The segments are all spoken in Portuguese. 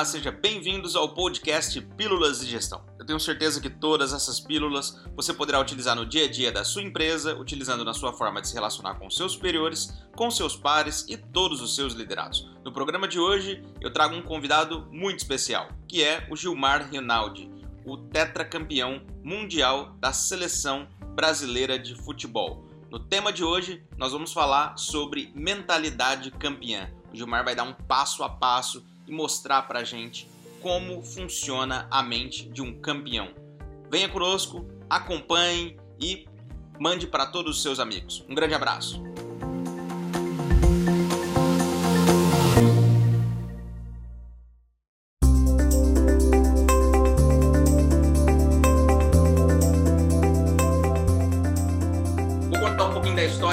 Olá, sejam bem-vindos ao podcast Pílulas de Gestão. Eu tenho certeza que todas essas pílulas você poderá utilizar no dia a dia da sua empresa, utilizando na sua forma de se relacionar com seus superiores, com seus pares e todos os seus liderados. No programa de hoje, eu trago um convidado muito especial, que é o Gilmar Rinaldi, o tetracampeão mundial da seleção brasileira de futebol. No tema de hoje, nós vamos falar sobre mentalidade campeã. O Gilmar vai dar um passo a passo e mostrar para a gente como funciona a mente de um campeão. Venha conosco, acompanhe e mande para todos os seus amigos. Um grande abraço.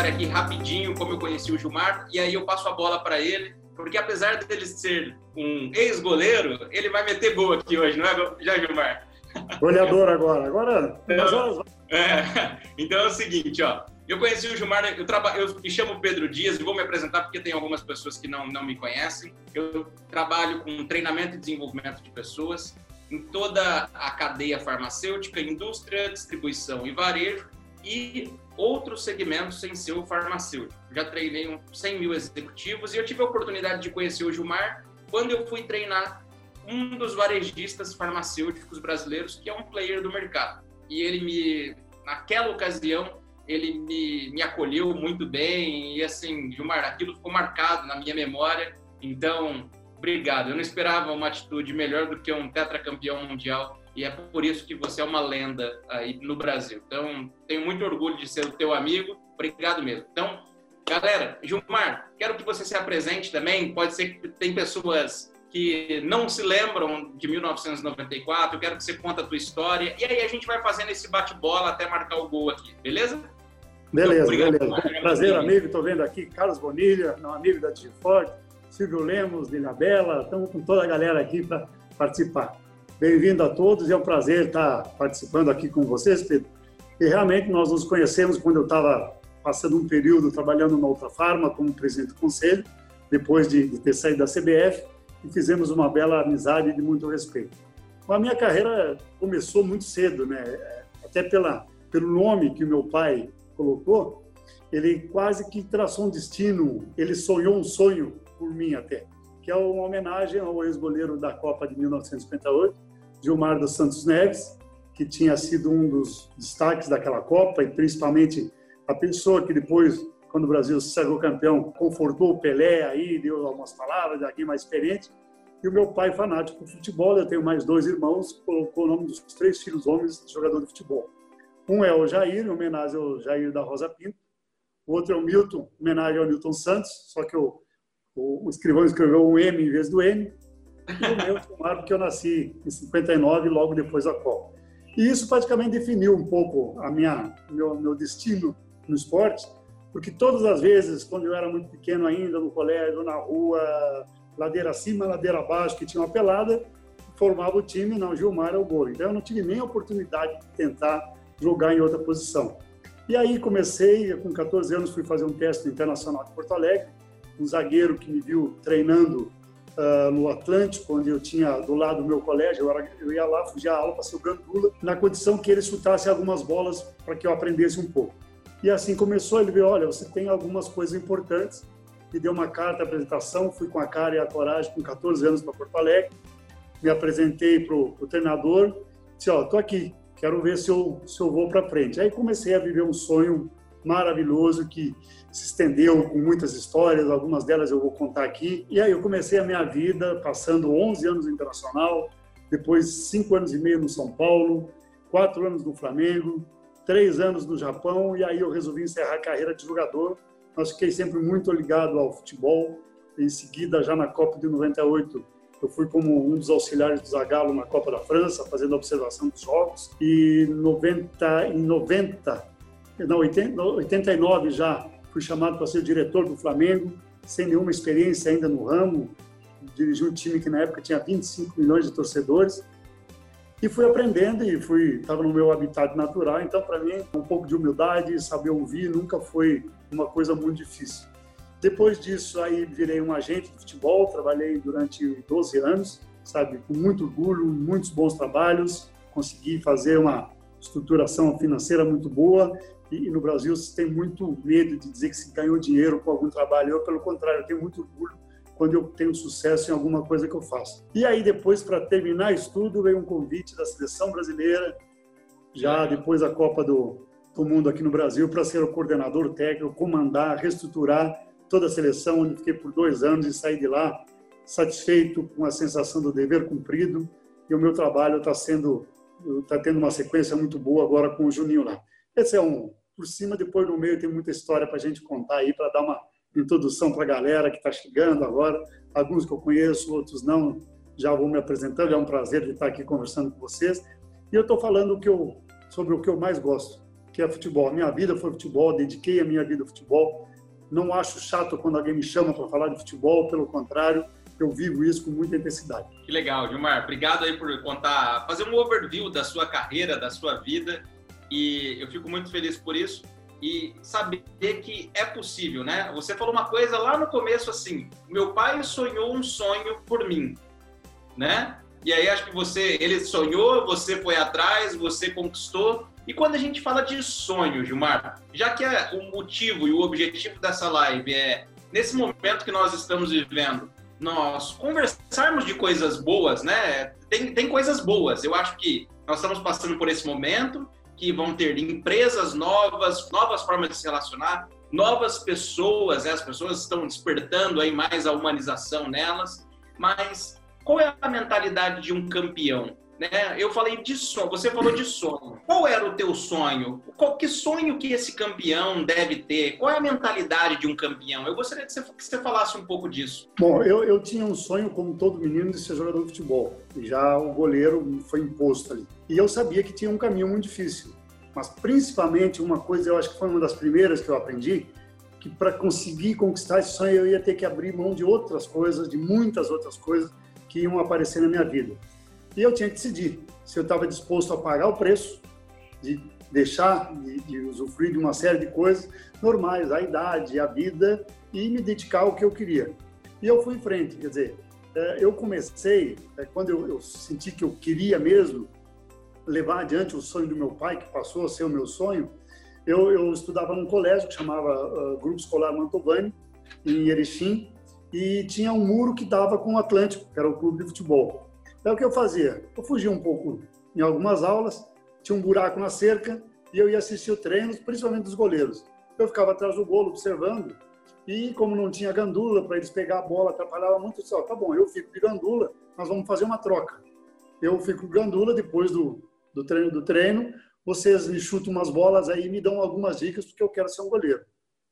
Aqui rapidinho, como eu conheci o Gilmar, e aí eu passo a bola para ele porque apesar dele ser um ex-goleiro, ele vai meter gol aqui hoje, não é, já, Gilmar? Goleador agora. Agora, então, é, então é o seguinte, ó. Eu conheci o Gilmar, eu, traba, eu me chamo Pedro Dias e vou me apresentar porque tem algumas pessoas que não, não me conhecem. Eu trabalho com treinamento e desenvolvimento de pessoas em toda a cadeia farmacêutica, indústria, distribuição e varejo e outros segmentos sem ser o farmacêutico. Já treinei 100 mil executivos e eu tive a oportunidade de conhecer o Gilmar quando eu fui treinar um dos varejistas farmacêuticos brasileiros, que é um player do mercado. E ele me, naquela ocasião, ele me, me acolheu muito bem e assim, Gilmar, aquilo ficou marcado na minha memória. Então, obrigado. Eu não esperava uma atitude melhor do que um tetracampeão mundial e é por isso que você é uma lenda aí no Brasil. Então, tenho muito orgulho de ser o teu amigo. Obrigado mesmo. Então, galera, Gilmar, quero que você se apresente também. Pode ser que tem pessoas que não se lembram de 1994. Eu quero que você conte a tua história. E aí a gente vai fazendo esse bate-bola até marcar o gol aqui, beleza? Beleza, então, beleza. Prazer, amigo. Estou vendo aqui Carlos Bonilha, um amigo da Digifort, Silvio Lemos, Lila Bela. Estamos com toda a galera aqui para participar. Bem-vindo a todos, é um prazer estar participando aqui com vocês, Pedro. E realmente nós nos conhecemos quando eu estava passando um período trabalhando na Ultra Farma como presidente do conselho, depois de, de ter saído da CBF, e fizemos uma bela amizade de muito respeito. A minha carreira começou muito cedo, né? Até pela, pelo nome que meu pai colocou, ele quase que traçou um destino, ele sonhou um sonho por mim até, que é uma homenagem ao ex-goleiro da Copa de 1958, Gilmar dos Santos Neves, que tinha sido um dos destaques daquela Copa e principalmente a pessoa que depois, quando o Brasil se sagrou campeão, confortou o Pelé aí, deu algumas palavras de alguém mais experiente. E o meu pai, fanático por futebol, eu tenho mais dois irmãos, colocou o nome dos três filhos homens jogador de futebol. Um é o Jair, em homenagem ao Jair da Rosa Pinto. O outro é o Milton, em homenagem ao Milton Santos, só que o, o, o escrivão escreveu um M em vez do N e o meu Gilmar, porque eu nasci em 59, logo depois da Copa. E isso praticamente definiu um pouco a minha meu, meu destino no esporte, porque todas as vezes, quando eu era muito pequeno ainda, no colégio, na rua, ladeira acima, ladeira abaixo, que tinha uma pelada, formava o time, não, Gilmar é o gol. Então eu não tive nem a oportunidade de tentar jogar em outra posição. E aí comecei, com 14 anos fui fazer um teste internacional de Porto Alegre, um zagueiro que me viu treinando uh, no Atlântico, onde eu tinha do lado do meu colégio, eu, era, eu ia lá, fugia a aula para ser o gandula, na condição que ele chutasse algumas bolas para que eu aprendesse um pouco. E assim começou, ele viu, olha, você tem algumas coisas importantes, me deu uma carta de apresentação, fui com a cara e a coragem com 14 anos para Porto Alegre, me apresentei para o treinador, disse, ó, tô aqui, quero ver se eu, se eu vou para frente. Aí comecei a viver um sonho maravilhoso que se estendeu com muitas histórias, algumas delas eu vou contar aqui. E aí eu comecei a minha vida passando 11 anos no Internacional, depois 5 anos e meio no São Paulo, 4 anos no Flamengo, 3 anos no Japão, e aí eu resolvi encerrar a carreira de jogador. Mas fiquei sempre muito ligado ao futebol. Em seguida, já na Copa de 98, eu fui como um dos auxiliares do Zagallo na Copa da França, fazendo observação dos jogos. E 90, em 90, não, 89 já fui chamado para ser diretor do Flamengo, sem nenhuma experiência ainda no ramo, dirigi um time que na época tinha 25 milhões de torcedores, e fui aprendendo e fui estava no meu habitat natural, então para mim um pouco de humildade, saber ouvir nunca foi uma coisa muito difícil. Depois disso aí virei um agente de futebol, trabalhei durante 12 anos sabe, com muito orgulho, muitos bons trabalhos, consegui fazer uma estruturação financeira muito boa e, no Brasil se tem muito medo de dizer que se ganhou dinheiro com algum trabalho. Eu, pelo contrário, tenho muito orgulho quando eu tenho sucesso em alguma coisa que eu faço. E aí depois, para terminar isso tudo, veio um convite da seleção brasileira, já depois da Copa do, do Mundo aqui no Brasil, para ser o coordenador técnico, comandar, reestruturar toda a seleção, onde fiquei por dois anos e saí de lá satisfeito com a sensação do dever cumprido e o meu trabalho está sendo está tendo uma sequência muito boa agora com o Juninho lá. Esse é um por cima, depois no meio tem muita história para a gente contar aí, para dar uma introdução para a galera que está chegando agora. Alguns que eu conheço, outros não. Já vou me apresentando, é um prazer de estar aqui conversando com vocês. E eu estou falando o que eu, sobre o que eu mais gosto, que é futebol. A minha vida foi futebol, dediquei a minha vida ao futebol. Não acho chato quando alguém me chama para falar de futebol, pelo contrário, eu vivo isso com muita intensidade. Que legal, Gilmar. Obrigado aí por contar, fazer um overview da sua carreira, da sua vida. E eu fico muito feliz por isso e saber que é possível, né? Você falou uma coisa lá no começo assim: meu pai sonhou um sonho por mim, né? E aí acho que você, ele sonhou, você foi atrás, você conquistou. E quando a gente fala de sonho, Gilmar, já que é o motivo e o objetivo dessa live é nesse momento que nós estamos vivendo, nós conversarmos de coisas boas, né? Tem, tem coisas boas. Eu acho que nós estamos passando por esse momento que vão ter empresas novas, novas formas de se relacionar, novas pessoas, né? as pessoas estão despertando aí mais a humanização nelas, mas qual é a mentalidade de um campeão? Né? Eu falei de sonho, você falou de sonho. Qual era o teu sonho? Qual, que sonho que esse campeão deve ter? Qual é a mentalidade de um campeão? Eu gostaria que você, que você falasse um pouco disso. Bom, eu, eu tinha um sonho, como todo menino, de ser jogador de futebol. Já o goleiro foi imposto ali. E eu sabia que tinha um caminho muito difícil. Mas principalmente uma coisa, eu acho que foi uma das primeiras que eu aprendi, que para conseguir conquistar esse sonho eu ia ter que abrir mão de outras coisas, de muitas outras coisas que iam aparecer na minha vida. E eu tinha que decidir se eu estava disposto a pagar o preço de deixar de, de, usufruir de uma série de coisas normais, a idade, a vida, e me dedicar ao que eu queria. E eu fui em frente, quer dizer, é, eu comecei, é, quando eu, eu senti que eu queria mesmo levar adiante o sonho do meu pai, que passou a ser o meu sonho, eu, eu estudava num colégio que chamava uh, Grupo Escolar Mantovani, em Erechim, e tinha um muro que dava com o Atlântico, que era o clube de futebol. Então, o que eu fazia? Eu fugia um pouco em algumas aulas, tinha um buraco na cerca e eu ia assistir o treino, principalmente dos goleiros. Eu ficava atrás do golo observando e como não tinha gandula para eles pegar a bola, atrapalhava muito, eu disse, tá bom, eu fico de gandula, nós vamos fazer uma troca. Eu fico gandula depois do, do treino do treino, vocês me chutam umas bolas aí me dão algumas dicas porque eu quero ser um goleiro.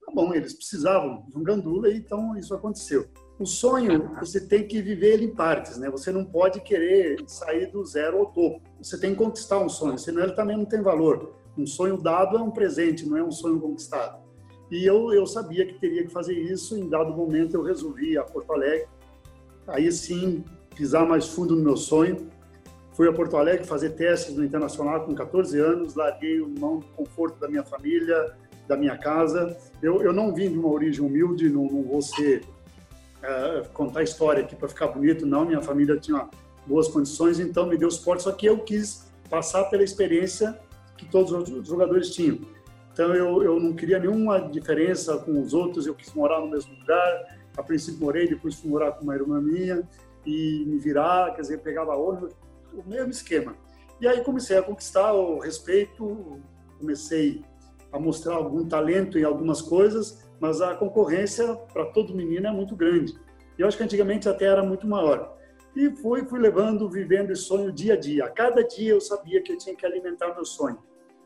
Tá bom, eles precisavam de um gandula então isso aconteceu. O sonho, você tem que viver ele em partes, né? Você não pode querer sair do zero ao topo. Você tem que conquistar um sonho, senão ele também não tem valor. Um sonho dado é um presente, não é um sonho conquistado. E eu, eu sabia que teria que fazer isso. Em dado momento, eu resolvi a Porto Alegre. Aí sim, pisar mais fundo no meu sonho. Fui a Porto Alegre fazer testes no Internacional com 14 anos. Larguei o mão do conforto da minha família, da minha casa. Eu, eu não vim de uma origem humilde, não, não vou ser uh, contar história aqui para ficar bonito, não. Minha família tinha boas condições, então me deu suporte. Só que eu quis passar pela experiência que todos os jogadores tinham. Então eu, eu não queria nenhuma diferença com os outros, eu quis morar no mesmo lugar. A princípio morei, depois fui morar com uma irmã minha e me virar, quer dizer, pegava ônibus, o mesmo esquema. E aí comecei a conquistar o respeito, comecei a mostrar algum talento em algumas coisas mas a concorrência para todo menino é muito grande. E eu acho que antigamente até era muito maior. E fui, fui levando, vivendo esse sonho dia a dia. A cada dia eu sabia que eu tinha que alimentar meu sonho.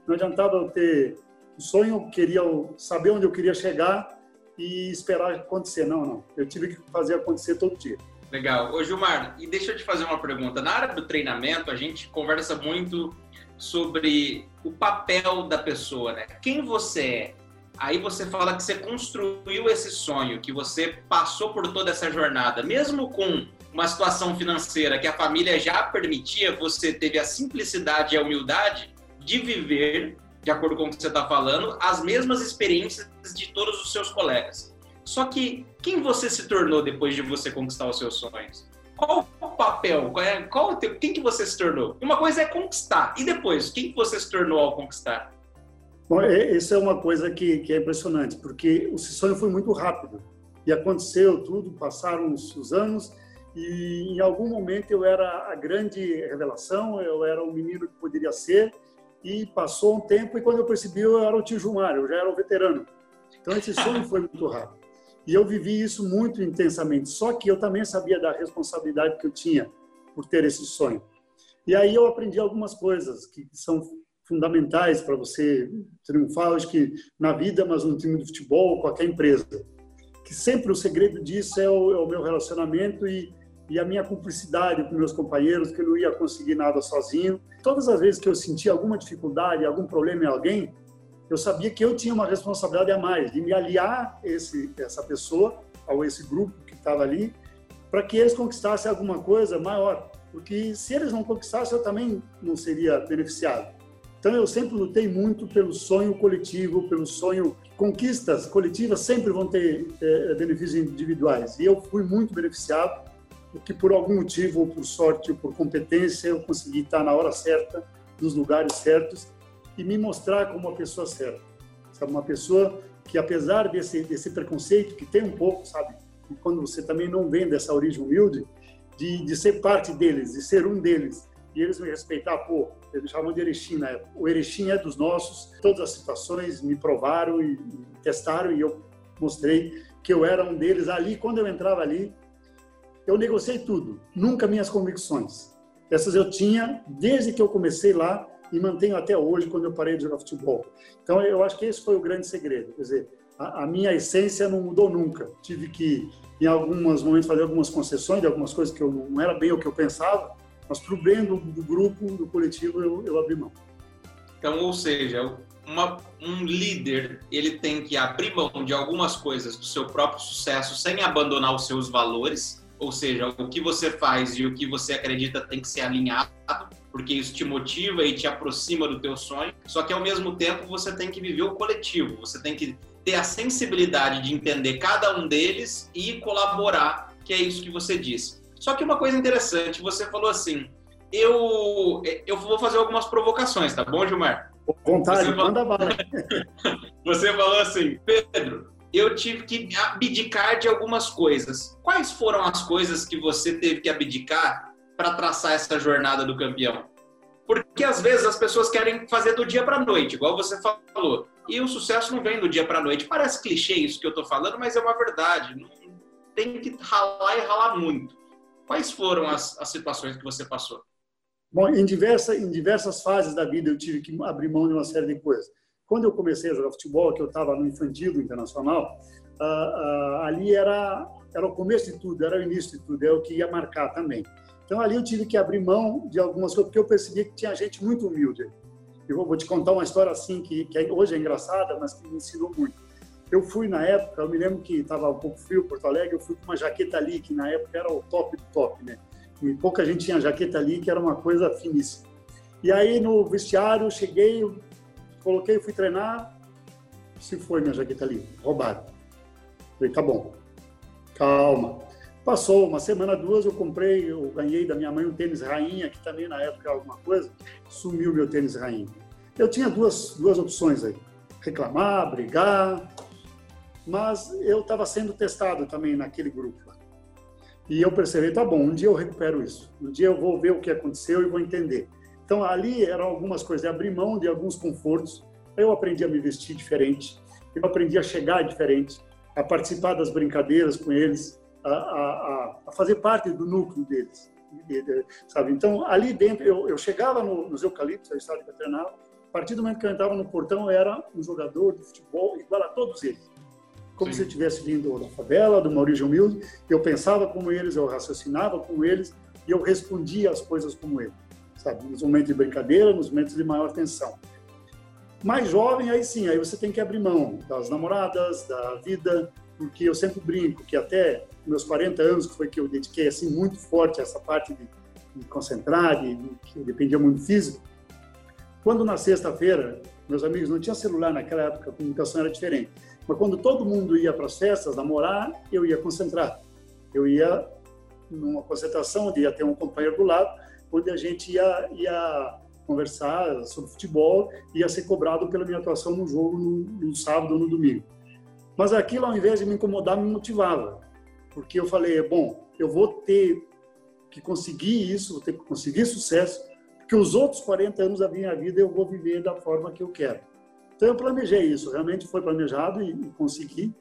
Não adiantava eu ter o sonho, eu queria saber onde eu queria chegar e esperar acontecer. Não, não. Eu tive que fazer acontecer todo dia. Legal. Ô, Gilmar, e deixa eu te fazer uma pergunta. Na área do treinamento, a gente conversa muito sobre o papel da pessoa, né? Quem você é? Aí você fala que você construiu esse sonho, que você passou por toda essa jornada, mesmo com uma situação financeira que a família já permitia, você teve a simplicidade e a humildade de viver, de acordo com o que você está falando, as mesmas experiências de todos os seus colegas. Só que quem você se tornou depois de você conquistar os seus sonhos? Qual, papel? Qual, é, qual quem que você se tornou? Uma coisa é conquistar. E depois, quem que você se tornou ao conquistar? Bom, isso é uma coisa que, que é impressionante, porque o sonho foi muito rápido. E aconteceu tudo, passaram os, os anos, e em algum momento eu era a grande revelação, eu era o menino que poderia ser, e passou um tempo, e quando eu percebi, eu era o tio Gilmar, eu já era o veterano. Então esse sonho foi muito rápido. E eu vivi isso muito intensamente. Só que eu também sabia da responsabilidade que eu tinha por ter esse sonho. E aí eu aprendi algumas coisas que são fundamentais para você triunfar, acho que na vida, mas no time de futebol, qualquer empresa. Que sempre o segredo disso é o, é o meu relacionamento e, e a minha cumplicidade com meus companheiros, que eu não ia conseguir nada sozinho. Todas as vezes que eu sentia alguma dificuldade, algum problema em alguém, eu sabia que eu tinha uma responsabilidade a mais de me aliar esse essa pessoa ou esse grupo que estava ali para que eles conquistassem alguma coisa maior, porque se eles não conquistassem eu também não seria beneficiado. Então eu sempre lutei muito pelo sonho coletivo, pelo sonho conquistas coletivas sempre vão ter é, benefícios individuais e eu fui muito beneficiado porque por algum motivo ou por sorte ou por competência eu consegui estar na hora certa, nos lugares certos e me mostrar como uma pessoa certa. Sabe, uma pessoa que apesar desse desse preconceito que tem um pouco, sabe, quando você também não vem dessa origem humilde, de, de ser parte deles, de ser um deles, e eles me respeitar, pô, eles chamam de Erechim na época. O Erechim é dos nossos, todas as situações me provaram e, e testaram e eu mostrei que eu era um deles ali. Quando eu entrava ali, eu negociei tudo, nunca minhas convicções. Essas eu tinha desde que eu comecei lá e mantenho até hoje quando eu parei de jogar futebol. Então eu acho que esse foi o grande segredo, quer dizer, a, a minha essência não mudou nunca. Tive que em alguns momentos fazer algumas concessões de algumas coisas que eu não era bem o que eu pensava, mas para o bem do, do, grupo, do coletivo, eu, eu abri mão. Então, ou seja, uma, um líder ele tem que abrir mão de algumas coisas do seu próprio sucesso sem abandonar os seus valores, ou seja, o que você faz e o que você acredita tem que ser alinhado porque isso te motiva e te aproxima do teu sonho. Só que ao mesmo tempo você tem que viver o coletivo, você tem que ter a sensibilidade de entender cada um deles e colaborar, que é isso que você disse. Só que uma coisa interessante, você falou assim, eu eu vou fazer algumas provocações, tá bom, Gilmar? Vontade, você manda bala. você falou assim, Pedro, eu tive que abdicar de algumas coisas. Quais foram as coisas que você teve que abdicar para traçar essa jornada do campeão. Porque às vezes as pessoas querem fazer do dia para a noite, igual você falou. E o sucesso não vem do dia para a noite. Parece clichê isso que eu estou falando, mas é uma verdade. Tem que ralar e ralar muito. Quais foram as, as situações que você passou? Bom, em diversas, em diversas fases da vida eu tive que abrir mão de uma série de coisas. Quando eu comecei a jogar futebol, que eu estava no infantil internacional, uh, uh, ali era, era o começo de tudo, era o início de tudo, é o que ia marcar também. Então ali eu tive que abrir mão de algumas coisas, porque eu percebi que tinha gente muito humilde. Eu vou te contar uma história assim, que, que é, hoje é engraçada, mas que me ensinou muito. Eu fui na época, eu me lembro que estava um pouco frio Porto Alegre, eu fui com uma jaqueta ali, que na época era o top do top, né? E pouca gente tinha jaqueta ali, que era uma coisa finíssima. E aí no vestiário, cheguei, coloquei, fui treinar, se foi minha jaqueta ali, roubaram. Falei, tá bom, calma. Passou uma semana, duas, eu comprei, eu ganhei da minha mãe um tênis rainha, que também na época era alguma coisa, sumiu meu tênis rainha. Eu tinha duas, duas opções aí, reclamar, brigar, mas eu estava sendo testado também naquele grupo lá. E eu percebi, tá bom, um dia eu recupero isso, um dia eu vou ver o que aconteceu e vou entender. Então ali eram algumas coisas, abrir mão de alguns confortos, eu aprendi a me vestir diferente, eu aprendi a chegar diferente, a participar das brincadeiras com eles, a, a, a fazer parte do núcleo deles, sabe? Então, ali dentro, eu, eu chegava no, nos eucaliptos, a estádio que eu treinava, a partir do momento que eu entrava no portão, eu era um jogador de futebol igual a todos eles. Como Sim. se eu tivesse vindo da favela, de uma origem humilde, eu pensava como eles, eu raciocinava como eles e eu respondia as coisas como eles, sabe? Nos momentos de brincadeira, nos momentos de maior tensão. Mais jovem, aí sim, aí você tem que abrir mão das namoradas, da vida, porque eu sempre brinco que até meus 40 anos, que foi que eu dediquei assim muito forte a essa parte de, de concentrar, de, de, que dependia muito do físico. Quando na sexta-feira, meus amigos não tinha celular naquela época, a comunicação era diferente. Mas quando todo mundo ia para as festas namorar, eu ia concentrar. Eu ia numa concentração onde ia ter um companheiro do lado, onde a gente ia, ia conversar sobre futebol ia ser cobrado pela minha atuação no jogo no, no sábado ou no domingo. Mas aquilo, ao invés de me incomodar, me motivava, porque eu falei, bom, eu vou ter que conseguir isso, vou ter que conseguir sucesso, porque os outros 40 anos da minha vida eu vou viver da forma que eu quero. Então eu planejei isso, realmente foi planejado e, e consegui.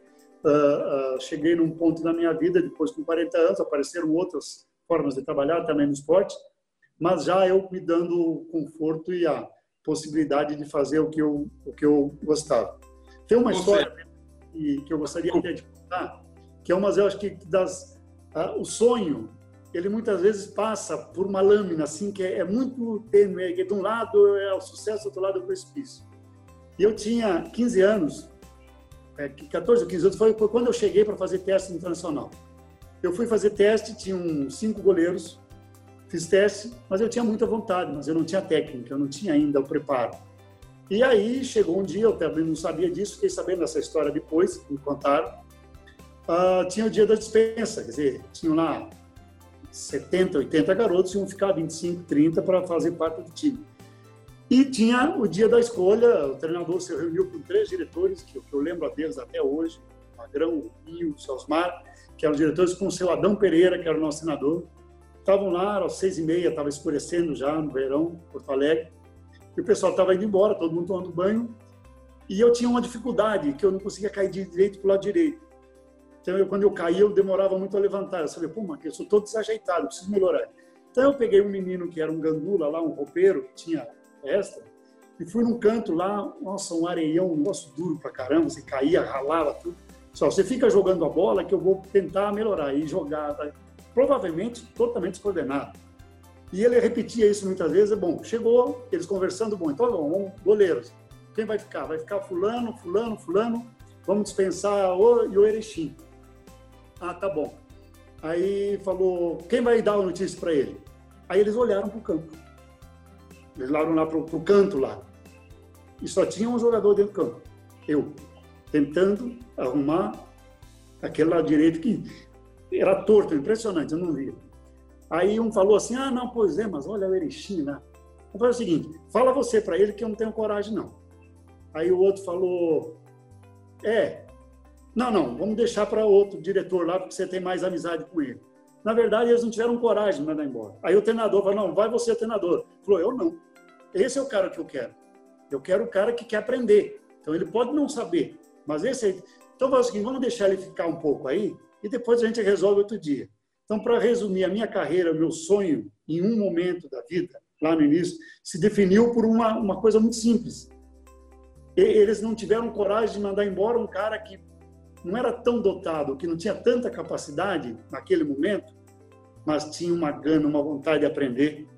Uh, uh, cheguei num ponto da minha vida, depois com 40 anos, apareceram outras formas de trabalhar também no esporte, mas já eu me dando o conforto e a possibilidade de fazer o que eu, o que eu gostava. Tem uma história que, que eu gostaria de contar, que é uma, eu acho que das, uh, o sonho, ele muitas vezes passa por uma lâmina assim que é, é muito tênue, que de um lado é o sucesso, do outro lado é o precipício. E eu tinha 15 anos, é, 14 ou 15 anos, foi, quando eu cheguei para fazer teste internacional. Eu fui fazer teste, tinham cinco goleiros, fiz teste, mas eu tinha muita vontade, mas eu não tinha técnica, eu não tinha ainda o preparo. E aí chegou um dia, eu também não sabia disso, fiquei sabendo dessa história depois, me contaram. Uh, tinha o dia da dispensa, quer dizer, tinham lá 70, 80 garotos, iam ficar 25, 30 para fazer parte do time. E tinha o dia da escolha, o treinador se reuniu com três diretores, que, eu lembro deles até hoje, o Magrão, o Rio, o Sosmar, que eram diretores, com o seu Adão Pereira, que era o nosso senador. Estavam lá às seis e meia, estava escurecendo já no verão, Porto Alegre. E o pessoal estava indo embora, todo mundo tomando banho. E eu tinha uma dificuldade, que eu não conseguia cair de direito para o lado direito. Então, eu, quando eu caía, eu demorava muito a levantar. Eu falei, pô, mas eu sou todo desajeitado, preciso melhorar. Então, eu peguei um menino que era um gandula lá, um roupeiro, que tinha festa, e fui num canto lá, nossa, um areião, um negócio duro pra caramba, você caía, ralava tudo. Só, você fica jogando a bola que eu vou tentar melhorar. E jogar, tá? provavelmente totalmente descoordenado. E ele repetia isso muitas vezes. Bom, chegou, eles conversando, bom, então vamos, goleiros. Quem vai ficar? Vai ficar fulano, fulano, fulano. Vamos dispensar o e o Erechim. Ah, tá bom. Aí falou, quem vai dar a notícia para ele? Aí eles olharam para o campo. Eles olharam lá para o canto lá. E só tinha um jogador dentro do campo. Eu. Tentando arrumar aquele lado direito que era torto, impressionante, eu não via. Aí um falou assim, ah, não, pois é, mas olha o Erechim, né? Eu falei o seguinte, fala você para ele que eu não tenho coragem, não. Aí o outro falou, é, não, não, vamos deixar para outro diretor lá, porque você tem mais amizade com ele. Na verdade, eles não tiveram coragem de mandar embora. Aí o treinador falou, não, vai você, treinador. Ele falou, eu não. Esse é o cara que eu quero. Eu quero o cara que quer aprender. Então ele pode não saber, mas esse aí. Então vamos seguinte, vamos deixar ele ficar um pouco aí e depois a gente resolve outro dia. Então, para resumir, a minha carreira, meu sonho, em um momento da vida, lá no início, se definiu por uma, uma coisa muito simples. Eles não tiveram coragem de mandar embora um cara que não era tão dotado, que não tinha tanta capacidade naquele momento, mas tinha uma gana, uma vontade de aprender,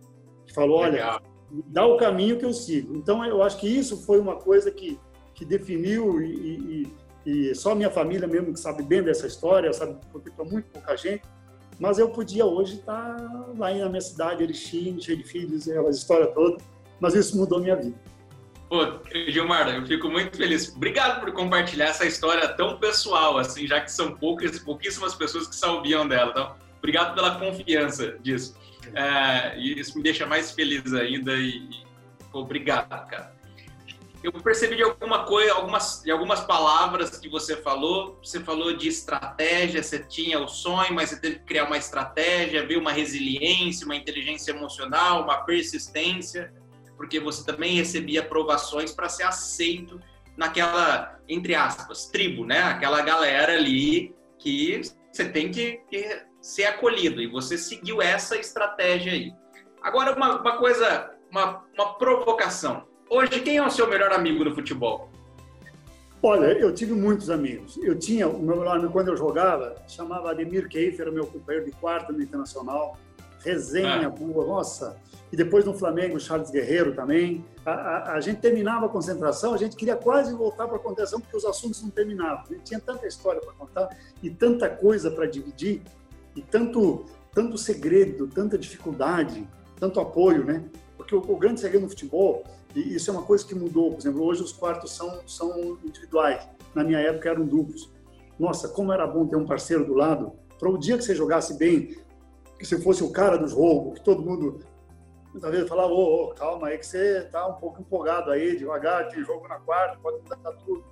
que falou, olha, dá o caminho que eu sigo. Então, eu acho que isso foi uma coisa que, que definiu e, e, e só minha família mesmo que sabe bem dessa história, sabe, porque para muito pouca gente, mas eu podia hoje estar lá na minha cidade, Erechim, cheio de filhos, aquela história toda, mas isso mudou minha vida. Pô, Gilmar, eu fico muito feliz. Obrigado por compartilhar essa história tão pessoal, assim, já que são poucas, pouquíssimas pessoas que sabiam dela. Então, obrigado pela confiança disso. É, e isso me deixa mais feliz ainda e, e obrigado, cara. Eu percebi de alguma coisa, algumas, de algumas palavras que você falou. Você falou de estratégia, você tinha o sonho, mas você teve que criar uma estratégia, ver uma resiliência, uma inteligência emocional, uma persistência, porque você também recebia aprovações para ser aceito naquela, entre aspas, tribo, né? Aquela galera ali que você tem que, que ser acolhido e você seguiu essa estratégia aí. Agora, uma, uma coisa, uma, uma provocação. Hoje, quem é o seu melhor amigo no futebol? Olha, eu tive muitos amigos. Eu tinha, o meu melhor amigo, quando eu jogava, chamava Ademir Keifer, meu companheiro de quarto no Internacional. Resenha ah. boa, nossa. E depois no Flamengo, Charles Guerreiro também. A, a, a gente terminava a concentração, a gente queria quase voltar para a concentração, porque os assuntos não terminavam. A gente tinha tanta história para contar e tanta coisa para dividir e tanto, tanto segredo, tanta dificuldade, tanto apoio, né? Porque o, o, grande segredo no futebol, e isso é uma coisa que mudou, por exemplo, hoje os quartos são, são individuais, na minha época eram duplos. Nossa, como era bom ter um parceiro do lado, para o dia que você jogasse bem, que se fosse o cara do jogo, que todo mundo muitas vezes falava, ô, ô, calma aí que você tá um pouco empolgado aí, devagar, tem jogo na quarta, pode mudar tudo.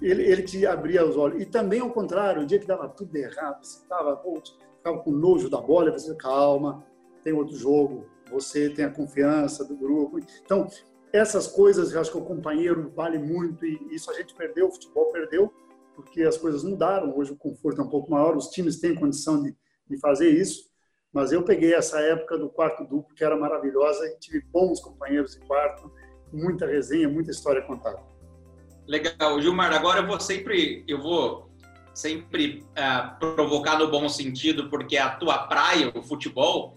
Ele, ele te abria os olhos. E também ao contrário, o dia que dava tudo errado, você tava, pô, ficava com nojo da bola, você calma, tem outro jogo, você tem a confiança do grupo. Então, essas coisas, eu acho que o companheiro vale muito e isso a gente perdeu, o futebol perdeu, porque as coisas mudaram. Hoje o conforto é um pouco maior, os times têm condição de, de fazer isso. Mas eu peguei essa época do quarto duplo, que era maravilhosa, e tive bons companheiros de quarto, muita resenha, muita história contada. Legal, Gilmar. Agora eu vou sempre, eu vou sempre uh, provocar no bom sentido, porque a tua praia, o futebol.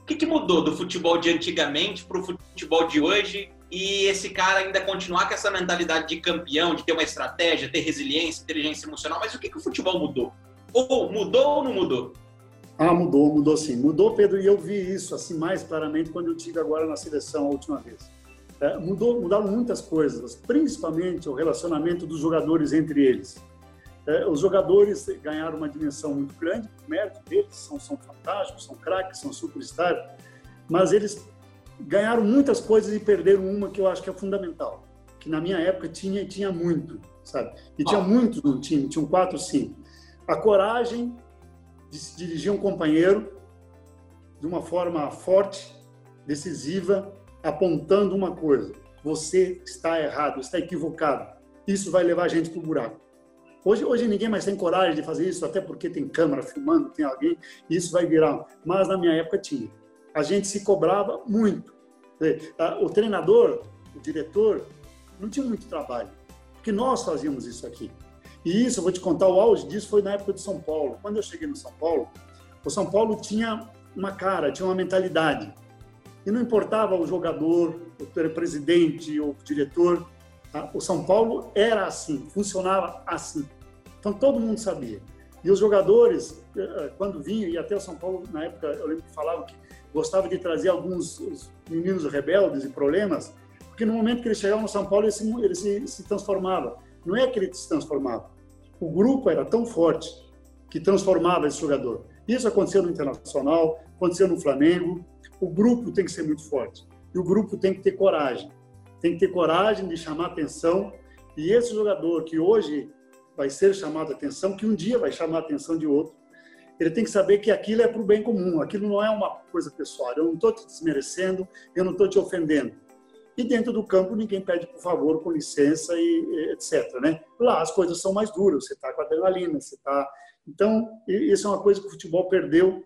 O que, que mudou do futebol de antigamente para o futebol de hoje? E esse cara ainda continuar com essa mentalidade de campeão, de ter uma estratégia, ter resiliência, inteligência emocional. Mas o que, que o futebol mudou? Ou mudou ou não mudou? Ah, mudou, mudou sim. Mudou, Pedro, e eu vi isso assim mais claramente quando eu tive agora na seleção a última vez. É, mudou, mudaram muitas coisas, principalmente o relacionamento dos jogadores entre eles. É, os jogadores ganharam uma dimensão muito grande, o mérito deles são, são fantásticos, são craques, são superstars, mas eles ganharam muitas coisas e perderam uma que eu acho que é fundamental, que na minha época tinha tinha muito, sabe? E tinha muitos no time, tinham quatro, cinco. A coragem de se dirigir a um companheiro de uma forma forte, decisiva, apontando uma coisa: você está errado, está equivocado. Isso vai levar a gente para o buraco. Hoje, hoje ninguém mais tem coragem de fazer isso, até porque tem câmera filmando, tem alguém, e isso vai virar. Mas na minha época tinha. A gente se cobrava muito. O treinador, o diretor, não tinha muito trabalho, porque nós fazíamos isso aqui. E isso, vou te contar, o auge disso foi na época de São Paulo. Quando eu cheguei no São Paulo, o São Paulo tinha uma cara, tinha uma mentalidade. E não importava o jogador, o presidente o diretor, tá? o São Paulo era assim, funcionava assim. Então todo mundo sabia. E os jogadores, eh, eh, quando vinham, e até o São Paulo, na época, eu lembro que falavam que gostava de trazer alguns meninos rebeldes e problemas, porque no momento que eles chegavam no São Paulo, ele se, ele se, se transformava. Não é que ele se transformava. O grupo era tão forte que transformava esse jogador. Isso aconteceu no Internacional, aconteceu no Flamengo. O grupo tem que ser muito forte. E o grupo tem que ter coragem. Tem que ter coragem de chamar atenção. E esse jogador que hoje vai ser chamado atenção, que um dia vai chamar atenção de outro, ele tem que saber que aquilo é para o bem comum, aquilo não é uma coisa pessoal. Eu não estou te desmerecendo, eu não estou te ofendendo. E dentro do campo ninguém pede por favor, com licença e etc. Né? Lá as coisas são mais duras, você está com adrenalina, você está. Então, isso é uma coisa que o futebol perdeu.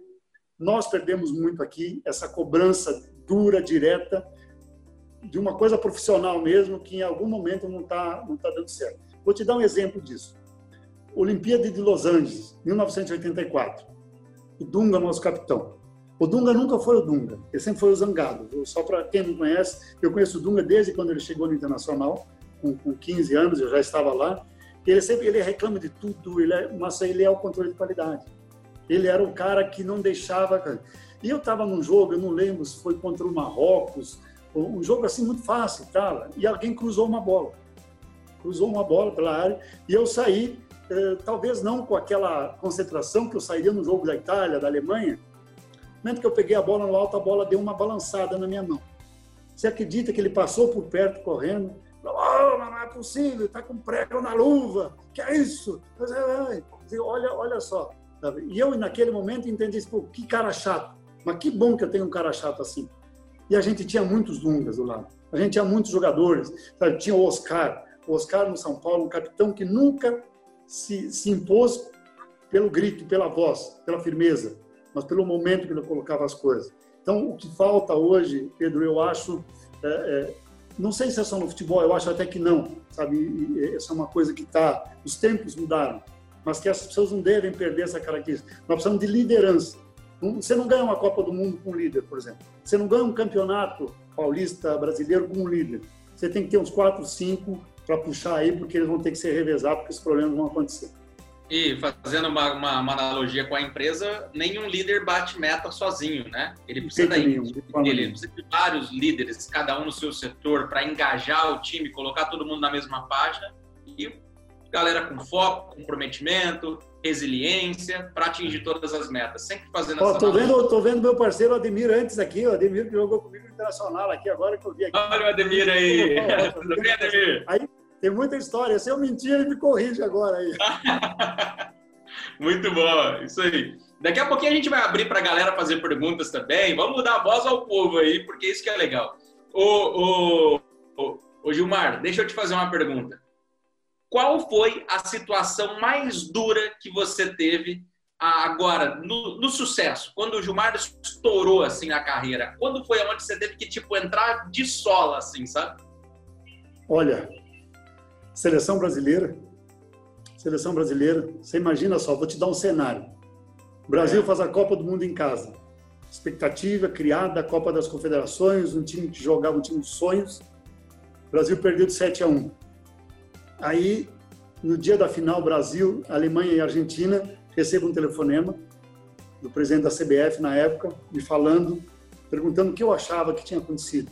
Nós perdemos muito aqui, essa cobrança dura, direta, de uma coisa profissional mesmo, que em algum momento não está não tá dando certo. Vou te dar um exemplo disso. Olimpíada de Los Angeles, 1984. O Dunga, nosso capitão. O Dunga nunca foi o Dunga, ele sempre foi o Zangado. Só para quem não conhece, eu conheço o Dunga desde quando ele chegou no Internacional, com, com 15 anos, eu já estava lá. Ele sempre ele reclama de tudo, ele é, mas ele é o controle de qualidade. Ele era o cara que não deixava. E eu estava num jogo, eu não lembro se foi contra o Marrocos, um jogo assim muito fácil, tá? e alguém cruzou uma bola. Cruzou uma bola pela área e eu saí, eh, talvez não com aquela concentração que eu sairia no jogo da Itália, da Alemanha, momento que eu peguei a bola no alto, a bola deu uma balançada na minha mão. Você acredita que ele passou por perto correndo? Oh, não é possível, está com prego na luva, que é isso? Olha, olha só. E eu, naquele momento, entendi isso, que cara chato. Mas que bom que eu tenho um cara chato assim. E a gente tinha muitos Dungas do lado. A gente tinha muitos jogadores. Sabe? Tinha o Oscar. O Oscar no São Paulo, um capitão que nunca se, se impôs pelo grito, pela voz, pela firmeza mas pelo momento que ele colocava as coisas. Então, o que falta hoje, Pedro, eu acho, é, é, não sei se é só no futebol, eu acho até que não, sabe? E, essa é uma coisa que está, os tempos mudaram, mas que as pessoas não devem perder essa característica. Nós precisamos de liderança. Você não ganha uma Copa do Mundo com um líder, por exemplo. Você não ganha um campeonato paulista, brasileiro com um líder. Você tem que ter uns quatro, cinco para puxar aí, porque eles vão ter que se revezar, porque os problemas vão acontecer. E fazendo uma, uma, uma, analogia com a empresa, nenhum líder bate meta sozinho, né? Ele precisa, da, ele precisa de vários líderes, cada um no seu setor, para engajar o time, colocar todo mundo na mesma página e galera com foco, comprometimento, resiliência para atingir todas as metas, sempre fazendo Ó, essa tô vendo, tô vendo meu parceiro Ademir antes aqui, o Ademir que jogou comigo Internacional aqui, agora que eu vi aqui. Olha o Ademir aí. Tudo bem, Ademir? Aí tem muita história. Se eu mentir, ele me corrige agora aí. Muito bom, isso aí. Daqui a pouquinho a gente vai abrir para a galera fazer perguntas também. Vamos dar voz ao povo aí, porque isso que é legal. Ô, ô, ô, ô Gilmar, deixa eu te fazer uma pergunta. Qual foi a situação mais dura que você teve agora no, no, sucesso? Quando o Gilmar estourou assim na carreira, quando foi onde você teve que tipo entrar de sola assim, sabe? Olha, seleção brasileira, seleção brasileira. Você imagina só, vou te dar um cenário. O Brasil é. faz a Copa do Mundo em casa. Expectativa criada, a Copa das Confederações, um time que jogava um time de sonhos. O Brasil perdeu de 7 a 1. Aí, no dia da final, Brasil, Alemanha e Argentina, recebo um telefonema do presidente da CBF na época, me falando, perguntando o que eu achava que tinha acontecido.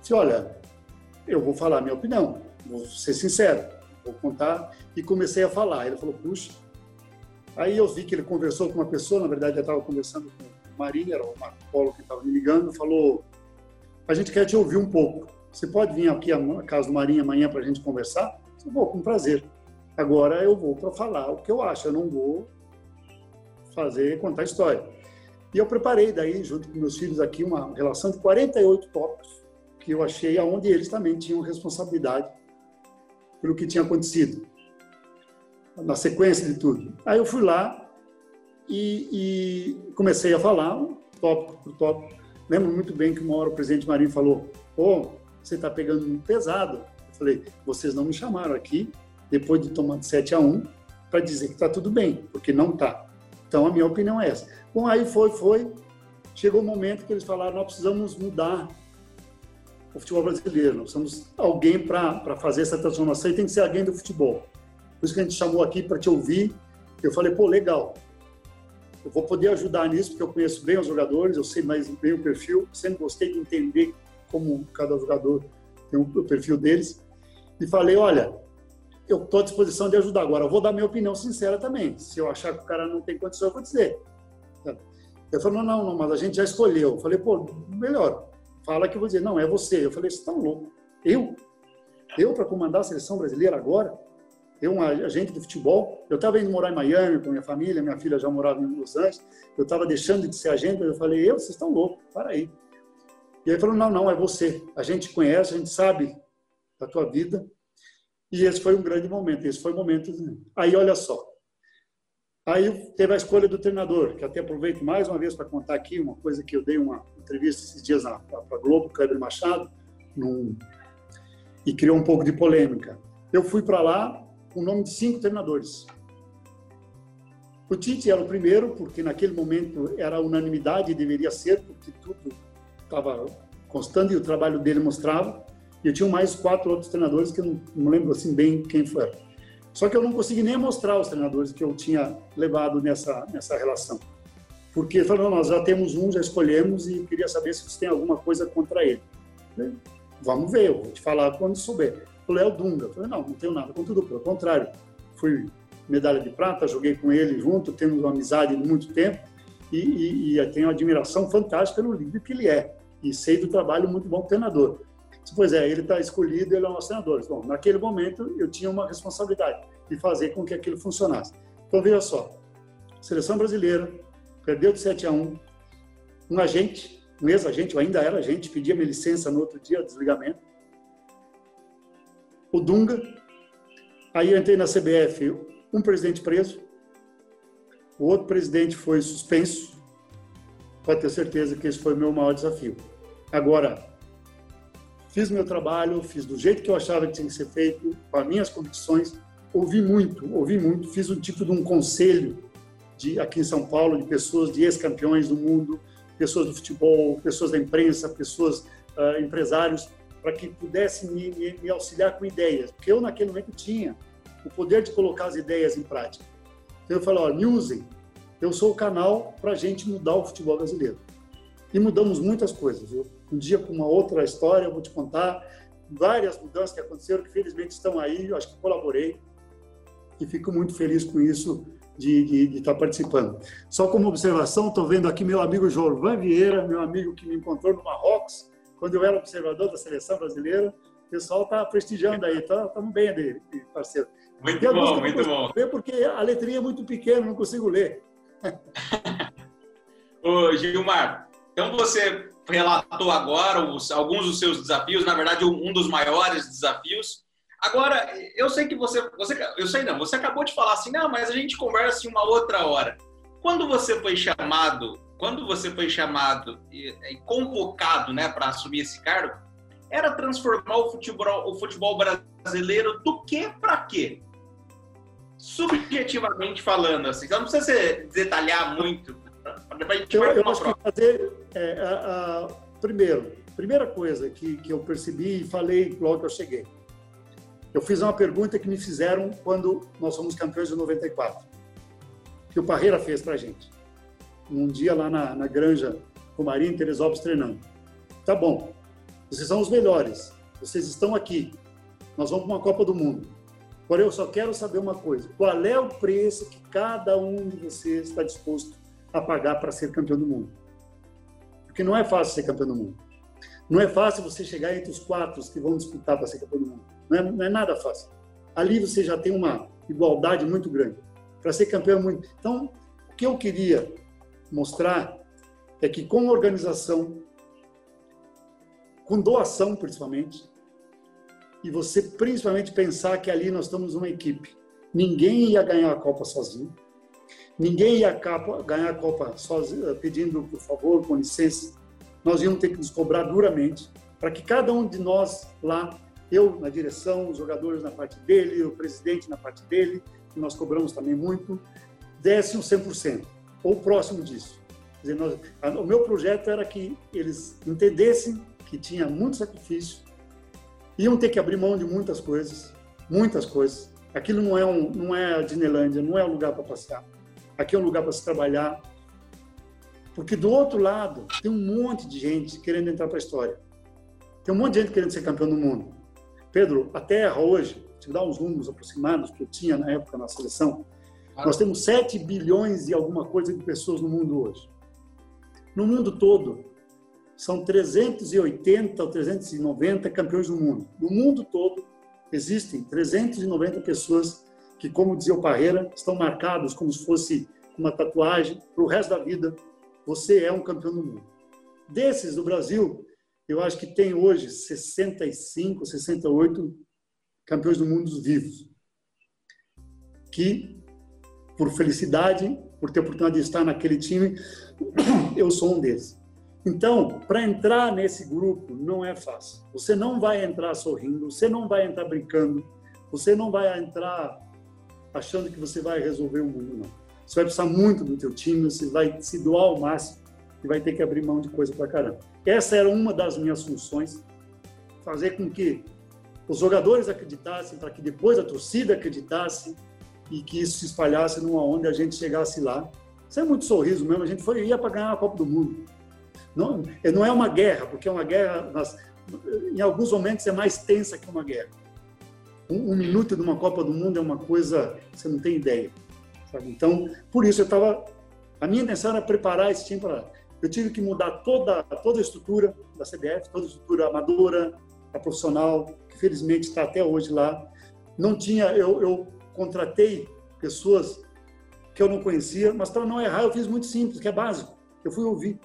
Disse, olha, eu vou falar a minha opinião, vou ser sincero, vou contar. E comecei a falar. Ele falou, puxa. Aí eu vi que ele conversou com uma pessoa, na verdade eu estava conversando com o Marinho, era o Marco Polo que estava me ligando, falou, a gente quer te ouvir um pouco. Você pode vir aqui à casa do Marinho amanhã para a gente conversar? Eu vou, com prazer. Agora eu vou para falar o que eu acho, eu não vou fazer, contar história. E eu preparei daí, junto com meus filhos aqui, uma relação de 48 tópicos que eu achei aonde eles também tinham responsabilidade pelo que tinha acontecido, na sequência de tudo. Aí eu fui lá e, e comecei a falar, tópico por tópico. Lembro muito bem que uma hora o presidente Marinho falou: Ô, oh, você está pegando muito pesado. Eu falei: vocês não me chamaram aqui, depois de tomar de 7 a 1, para dizer que está tudo bem, porque não está. Então a minha opinião é essa. Bom, aí foi, foi. Chegou o um momento que eles falaram: nós precisamos mudar o futebol brasileiro. Nós precisamos alguém para fazer essa transformação e tem que ser alguém do futebol. Por isso que a gente chamou aqui para te ouvir. Eu falei, pô, legal. Eu vou poder ajudar nisso, porque eu conheço bem os jogadores, eu sei mais bem o perfil, sempre gostei de entender como cada jogador tem o perfil deles. E falei, olha, eu estou à disposição de ajudar. Agora, eu vou dar minha opinião sincera também. Se eu achar que o cara não tem condição, eu vou dizer. Ele falou, não, não, mas a gente já escolheu. Eu falei, pô, melhor fala que eu vou dizer, não, é você. Eu falei, você está louco? Eu? Eu para comandar a seleção brasileira agora? Eu, um agente de futebol? Eu estava indo morar em Miami com minha família, minha filha já morava em Los Angeles, eu estava deixando de ser agente, eu falei, eu? Vocês estão loucos, para aí. E ele falou, não, não, é você. A gente conhece, a gente sabe da tua vida. E esse foi um grande momento, esse foi o momento. Aí, olha só, Aí teve a escolha do treinador, que até aproveito mais uma vez para contar aqui uma coisa que eu dei uma entrevista esses dias para Globo, Kleber Machado, num, e criou um pouco de polêmica. Eu fui para lá com o nome de cinco treinadores. O Tite era o primeiro, porque naquele momento era unanimidade, deveria ser, porque tudo estava constando e o trabalho dele mostrava. E eu tinha mais quatro outros treinadores que eu não, não lembro assim bem quem foi. Só que eu não consegui nem mostrar os treinadores que eu tinha levado nessa, nessa relação. Porque falou, nós já temos um, já escolhemos e queria saber se você tem alguma coisa contra ele. Falei, Vamos ver, eu vou te falar quando souber. O Léo Dunga. Falei, não, não tenho nada contra o pelo contrário. Fui medalha de prata, joguei com ele junto, temos uma amizade de muito tempo e, e, e tenho uma admiração fantástica pelo líder que ele é. E sei do trabalho muito bom treinador. Pois é, ele está escolhido, ele é o nosso treinador. Bom, naquele momento eu tinha uma responsabilidade de fazer com que aquilo funcionasse. Então veja só, seleção brasileira perdeu de 7 a 1, um agente, um ex-agente, eu ainda era agente, pedia minha licença no outro dia, desligamento. O Dunga, aí eu entrei na CBF, um presidente preso, o outro presidente foi suspenso, pode ter certeza que esse foi o meu maior desafio. Agora, Fiz meu trabalho, fiz do jeito que eu achava que tinha que ser feito, com as minhas convicções. Ouvi muito, ouvi muito. Fiz um tipo de um conselho de aqui em São Paulo de pessoas, de ex-campeões do mundo, pessoas do futebol, pessoas da imprensa, pessoas uh, empresários, para que pudessem me, me, me auxiliar com ideias, porque eu naquele momento tinha o poder de colocar as ideias em prática. Então eu falei, ó, me eu sou o canal para a gente mudar o futebol brasileiro. E mudamos muitas coisas. Eu um dia com uma outra história, eu vou te contar várias mudanças que aconteceram, que felizmente estão aí, eu acho que colaborei. e fico muito feliz com isso de, estar participando. Só como observação, estou vendo aqui meu amigo Jorvan Vieira, meu amigo que me encontrou no Marrocos, quando eu era observador da seleção brasileira. O pessoal está prestigiando aí, estamos tá, bem ali, parceiro. Muito bom, muito bom. Ver porque a letrinha é muito pequena, não consigo ler. Ô, Gilmar, então você relatou agora os, alguns dos seus desafios, na verdade um dos maiores desafios, Agora, eu sei que você, você, eu sei não, você acabou de falar assim, não, mas a gente conversa em uma outra hora. Quando você foi chamado, quando você foi chamado e, e convocado, né, para assumir esse cargo, era transformar o futebol, o futebol brasileiro do que para quê? Subjetivamente falando, assim, não precisa se detalhar muito. Gente eu, acho que fazer, é, a, a, primeiro, primeira coisa que, que eu percebi e falei logo que eu cheguei eu fiz uma pergunta que me fizeram quando nós fomos campeões de 94, que o Parreira fez para gente. Um dia lá na, na Granja Romaria, em Teresópolis, treinando. Tá bom, vocês são os melhores, vocês estão aqui, nós vamos para uma Copa do Mundo. Porém, eu só quero saber uma coisa: qual é o preço que cada um de vocês está disposto a pagar para ser campeão do mundo? Porque não é fácil ser campeão do mundo. Não é fácil você chegar entre os quatro que vão disputar para ser campeão do mundo. Não é, não é nada fácil. Ali você já tem uma igualdade muito grande. Para ser campeão muito. Então, o que eu queria mostrar é que com organização, com doação principalmente, e você principalmente pensar que ali nós estamos uma equipe. Ninguém ia ganhar a Copa sozinho. Ninguém ia ganhar a Copa sozinho, pedindo por favor, com licença. Nós íamos ter que nos cobrar duramente para que cada um de nós lá eu na direção, os jogadores na parte dele, o presidente na parte dele, que nós cobramos também muito, desse um 100%, ou próximo disso. Dizer, nós, a, o meu projeto era que eles entendessem que tinha muito sacrifício, iam ter que abrir mão de muitas coisas, muitas coisas. Aquilo não é, um, não é a Disneylândia, não é um lugar para passear. Aqui é um lugar para se trabalhar. Porque do outro lado, tem um monte de gente querendo entrar para a história. Tem um monte de gente querendo ser campeão do mundo. Pedro, a Terra hoje, te dar uns números aproximados que eu tinha na época na seleção, nós temos 7 bilhões e alguma coisa de pessoas no mundo hoje. No mundo todo, são 380 ou 390 campeões do mundo. No mundo todo, existem 390 pessoas que, como dizia o Parreira, estão marcados como se fosse uma tatuagem para o resto da vida. Você é um campeão do mundo. Desses do Brasil, eu acho que tem hoje 65, 68 campeões do mundo vivos. Que, por felicidade, por ter a oportunidade de estar naquele time, eu sou um deles. Então, para entrar nesse grupo não é fácil. Você não vai entrar sorrindo, você não vai entrar brincando, você não vai entrar achando que você vai resolver o mundo, não. Você vai precisar muito do teu time, você vai se doar ao máximo e vai ter que abrir mão de coisa para caramba. Essa era uma das minhas funções, fazer com que os jogadores acreditassem, para que depois a torcida acreditasse e que isso se espalhasse numa onda a gente chegasse lá. Isso é muito sorriso mesmo, a gente foi, ia para ganhar a Copa do Mundo. Não, não é uma guerra, porque é uma guerra, nas, em alguns momentos é mais tensa que uma guerra. Um, um, minuto de uma Copa do Mundo é uma coisa, você não tem ideia. Sabe? Então, por isso eu estava. A minha intenção era preparar esse time para eu tive que mudar toda, toda a estrutura da CBF, toda a estrutura amadora, a profissional, que felizmente está até hoje lá. Não tinha, eu, eu contratei pessoas que eu não conhecia, mas para não errar eu fiz muito simples, que é básico. Eu fui ouvir.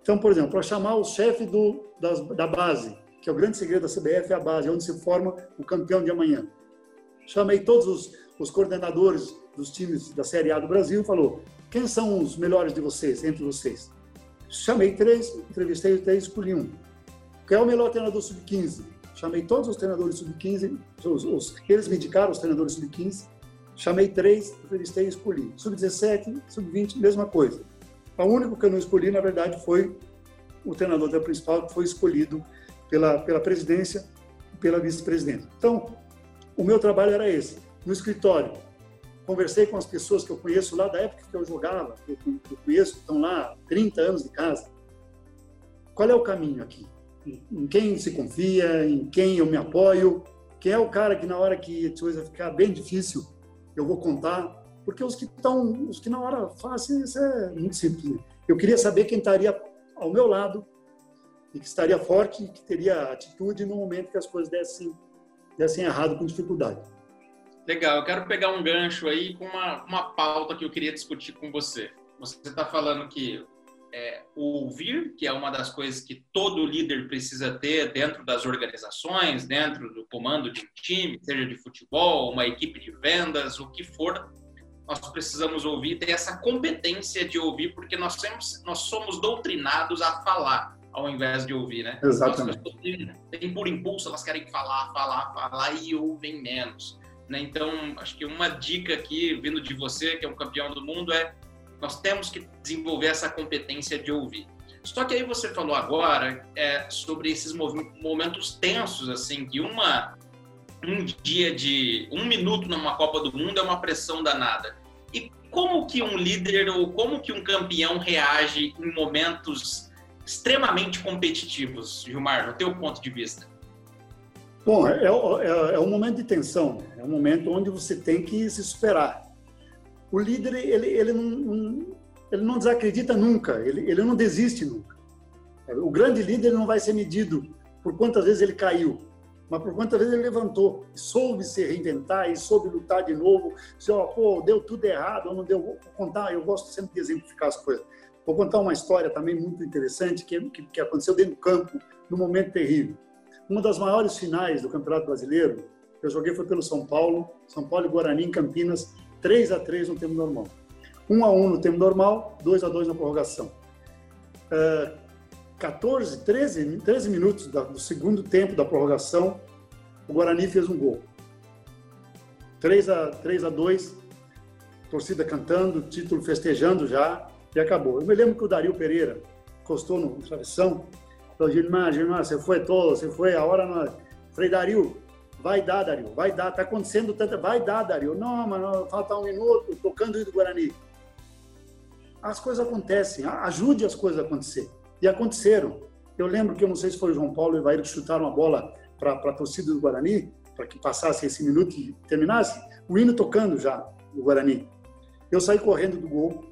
Então, por exemplo, para chamar o chefe do, das, da base, que é o grande segredo da CBF, é a base, é onde se forma o campeão de amanhã. Chamei todos os, os coordenadores dos times da Série A do Brasil e falou: quem são os melhores de vocês, entre vocês? Chamei três, entrevistei três, escolhi um. Quem é o melhor treinador sub-15? Chamei todos os treinadores sub-15, os, os, eles me indicaram os treinadores sub-15. Chamei três, entrevistei e escolhi. Sub-17, sub-20, mesma coisa. O único que eu não escolhi, na verdade, foi o treinador da principal, que foi escolhido pela, pela presidência e pela vice-presidência. Então, o meu trabalho era esse. No escritório, conversei com as pessoas que eu conheço lá da época que eu jogava, que eu, conheço, que estão lá 30 anos de casa. Qual é o caminho aqui? Em quem se confia, em quem eu me apoio, quem é o cara que na hora que a coisa ficar bem difícil, eu vou contar, porque os que estão, os que na hora fazem, isso é muito simples. Eu queria saber quem estaria ao meu lado e que estaria forte e que teria atitude no momento que as coisas dessem, dessem errado com dificuldade. Legal, eu quero pegar um gancho aí com uma, uma pauta que eu queria discutir com você. Você está falando que é, ouvir, que é uma das coisas que todo líder precisa ter dentro das organizações, dentro do comando de um time, seja de futebol, uma equipe de vendas, o que for, nós precisamos ouvir, ter essa competência de ouvir, porque nós, temos, nós somos doutrinados a falar ao invés de ouvir, né? Exatamente. Tem por impulso, elas querem falar, falar, falar e ouvem menos. Né? Então, acho que uma dica aqui, vindo de você, que é um campeão do mundo, é nós temos que desenvolver essa competência de ouvir. Só que aí você falou agora é, sobre esses momentos tensos, assim, que uma um dia de um minuto numa Copa do Mundo é uma pressão danada. E como que um líder ou como que um campeão reage em momentos extremamente competitivos, Gilmar, no teu ponto de vista? Bom, é, é, é um momento de tensão, é um momento onde você tem que se superar o líder ele, ele, não, ele não desacredita nunca, ele, ele não desiste nunca. O grande líder não vai ser medido por quantas vezes ele caiu, mas por quantas vezes ele levantou, soube se reinventar e soube lutar de novo. Se ó, pô, deu tudo errado, ou não deu, vou contar. Eu gosto sempre de exemplificar as coisas. Vou contar uma história também muito interessante que, que, que aconteceu dentro do campo, num momento terrível. Uma das maiores finais do Campeonato Brasileiro, eu joguei foi pelo São Paulo, São Paulo e Guarani em Campinas, 3 a 3 no tempo normal. 1 a 1 no tempo normal, 2 a 2 na prorrogação. Uh, 14, 13, 13 minutos do segundo tempo da prorrogação, o Guarani fez um gol. 3 a, 3 a 2, torcida cantando, título festejando já, e acabou. Eu me lembro que o Dario Pereira encostou no travessão, falou, Gilmar, Gilmar, você foi todo, você foi, a hora nós... Falei, Dario, Vai dar, Dario, vai dar. Tá acontecendo tanta. Vai dar, Dario. Não, mas falta um minuto, tocando o do Guarani. As coisas acontecem, ajude as coisas a acontecer. E aconteceram. Eu lembro que, eu não sei se foi o João Paulo e o Ivair que chutaram a bola para a torcida do Guarani, para que passasse esse minuto e terminasse, o hino tocando já, o Guarani. Eu saí correndo do gol,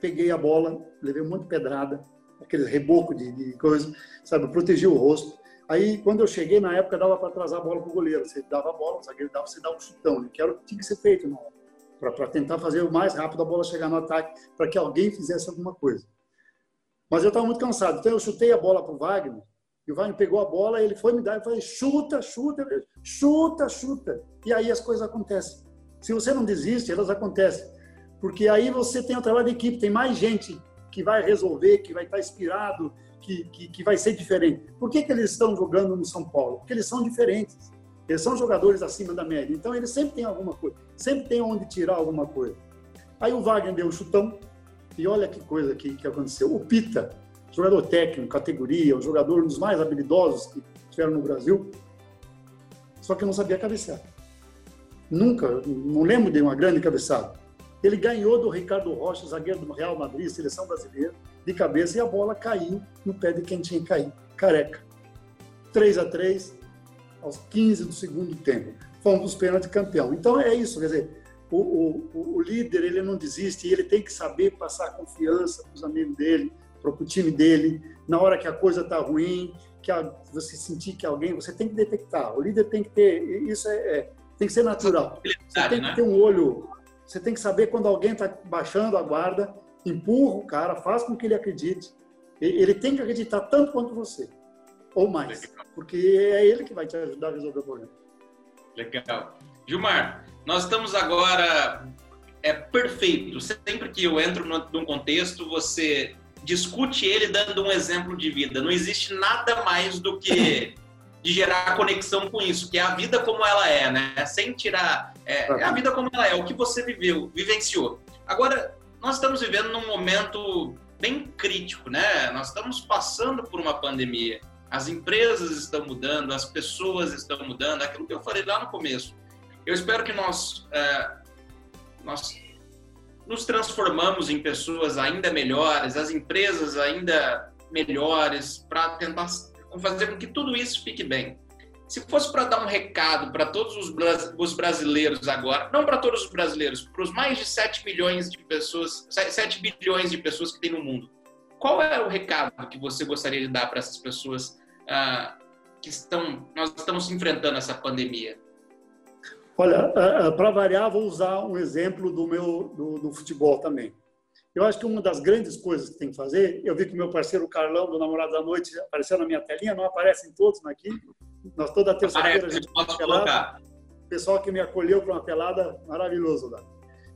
peguei a bola, levei um monte de pedrada, aquele reboco de, de coisa, sabe, protegi o rosto. Aí, quando eu cheguei, na época, dava para atrasar a bola para o goleiro. Você dava a bola, o zagueiro dava, você dava um chutão, né? que era o que tinha que ser feito, para tentar fazer o mais rápido a bola chegar no ataque, para que alguém fizesse alguma coisa. Mas eu estava muito cansado, então eu chutei a bola para o Wagner, e o Wagner pegou a bola, ele foi me dar, e falei, chuta, chuta, chuta, chuta. E aí as coisas acontecem. Se você não desiste, elas acontecem. Porque aí você tem o trabalho de equipe, tem mais gente que vai resolver, que vai estar inspirado, que, que, que, vai ser diferente. Por que, que eles estão jogando no São Paulo? Porque eles são diferentes. Eles são jogadores acima da média. Então, eles sempre têm alguma coisa. Sempre tem onde tirar alguma coisa. Aí o Wagner deu um chutão. E olha que coisa que, que aconteceu. O Pita, jogador técnico, categoria, um jogador dos mais habilidosos que tiveram no Brasil, só que não sabia cabecear. Nunca, não lembro de uma grande cabeçada. Ele ganhou do Ricardo Rocha, zagueiro do Real Madrid, seleção brasileira, de cabeça e a bola caiu no pé de quem tinha que cair. Careca. 3 a 3 aos 15 do segundo tempo. Fomos os pênaltis campeão. Então é isso, quer dizer, o, o, o líder ele não desiste e ele tem que saber passar confiança para os amigos dele, para o time dele, na hora que a coisa está ruim, que a, você sentir que alguém, você tem que detectar. O líder tem que ter, isso é, é tem que ser natural. Você tem que né? ter um olho você tem que saber quando alguém está baixando a guarda, empurra o cara, faz com que ele acredite. Ele tem que acreditar tanto quanto você, ou mais, Legal. porque é ele que vai te ajudar a resolver o problema. Legal. Gilmar, nós estamos agora. É perfeito. Sempre que eu entro num contexto, você discute ele dando um exemplo de vida. Não existe nada mais do que de gerar conexão com isso, que é a vida como ela é, né? Sem tirar. É, é, a vida como ela é, o que você viveu, vivenciou. Agora, nós estamos vivendo num momento bem crítico, né? Nós estamos passando por uma pandemia. As empresas estão mudando, as pessoas estão mudando, aquilo que eu falei lá no começo. Eu espero que nós, é, nós nos transformamos em pessoas ainda melhores, as empresas ainda melhores, para tentar fazer com que tudo isso fique bem. Se fosse para dar um recado para todos os brasileiros agora, não para todos os brasileiros, para os mais de 7 milhões de pessoas, 7 bilhões de pessoas que tem no mundo, qual é o recado que você gostaria de dar para essas pessoas ah, que estão, nós estamos enfrentando essa pandemia? Olha, para variar, vou usar um exemplo do meu do, do, futebol também. Eu acho que uma das grandes coisas que tem que fazer, eu vi que meu parceiro Carlão, do Namorado da Noite, apareceu na minha telinha, não aparecem todos aqui. Nós toda terça-feira a gente pode colocar. O pessoal que me acolheu para uma pelada maravilhoso lá.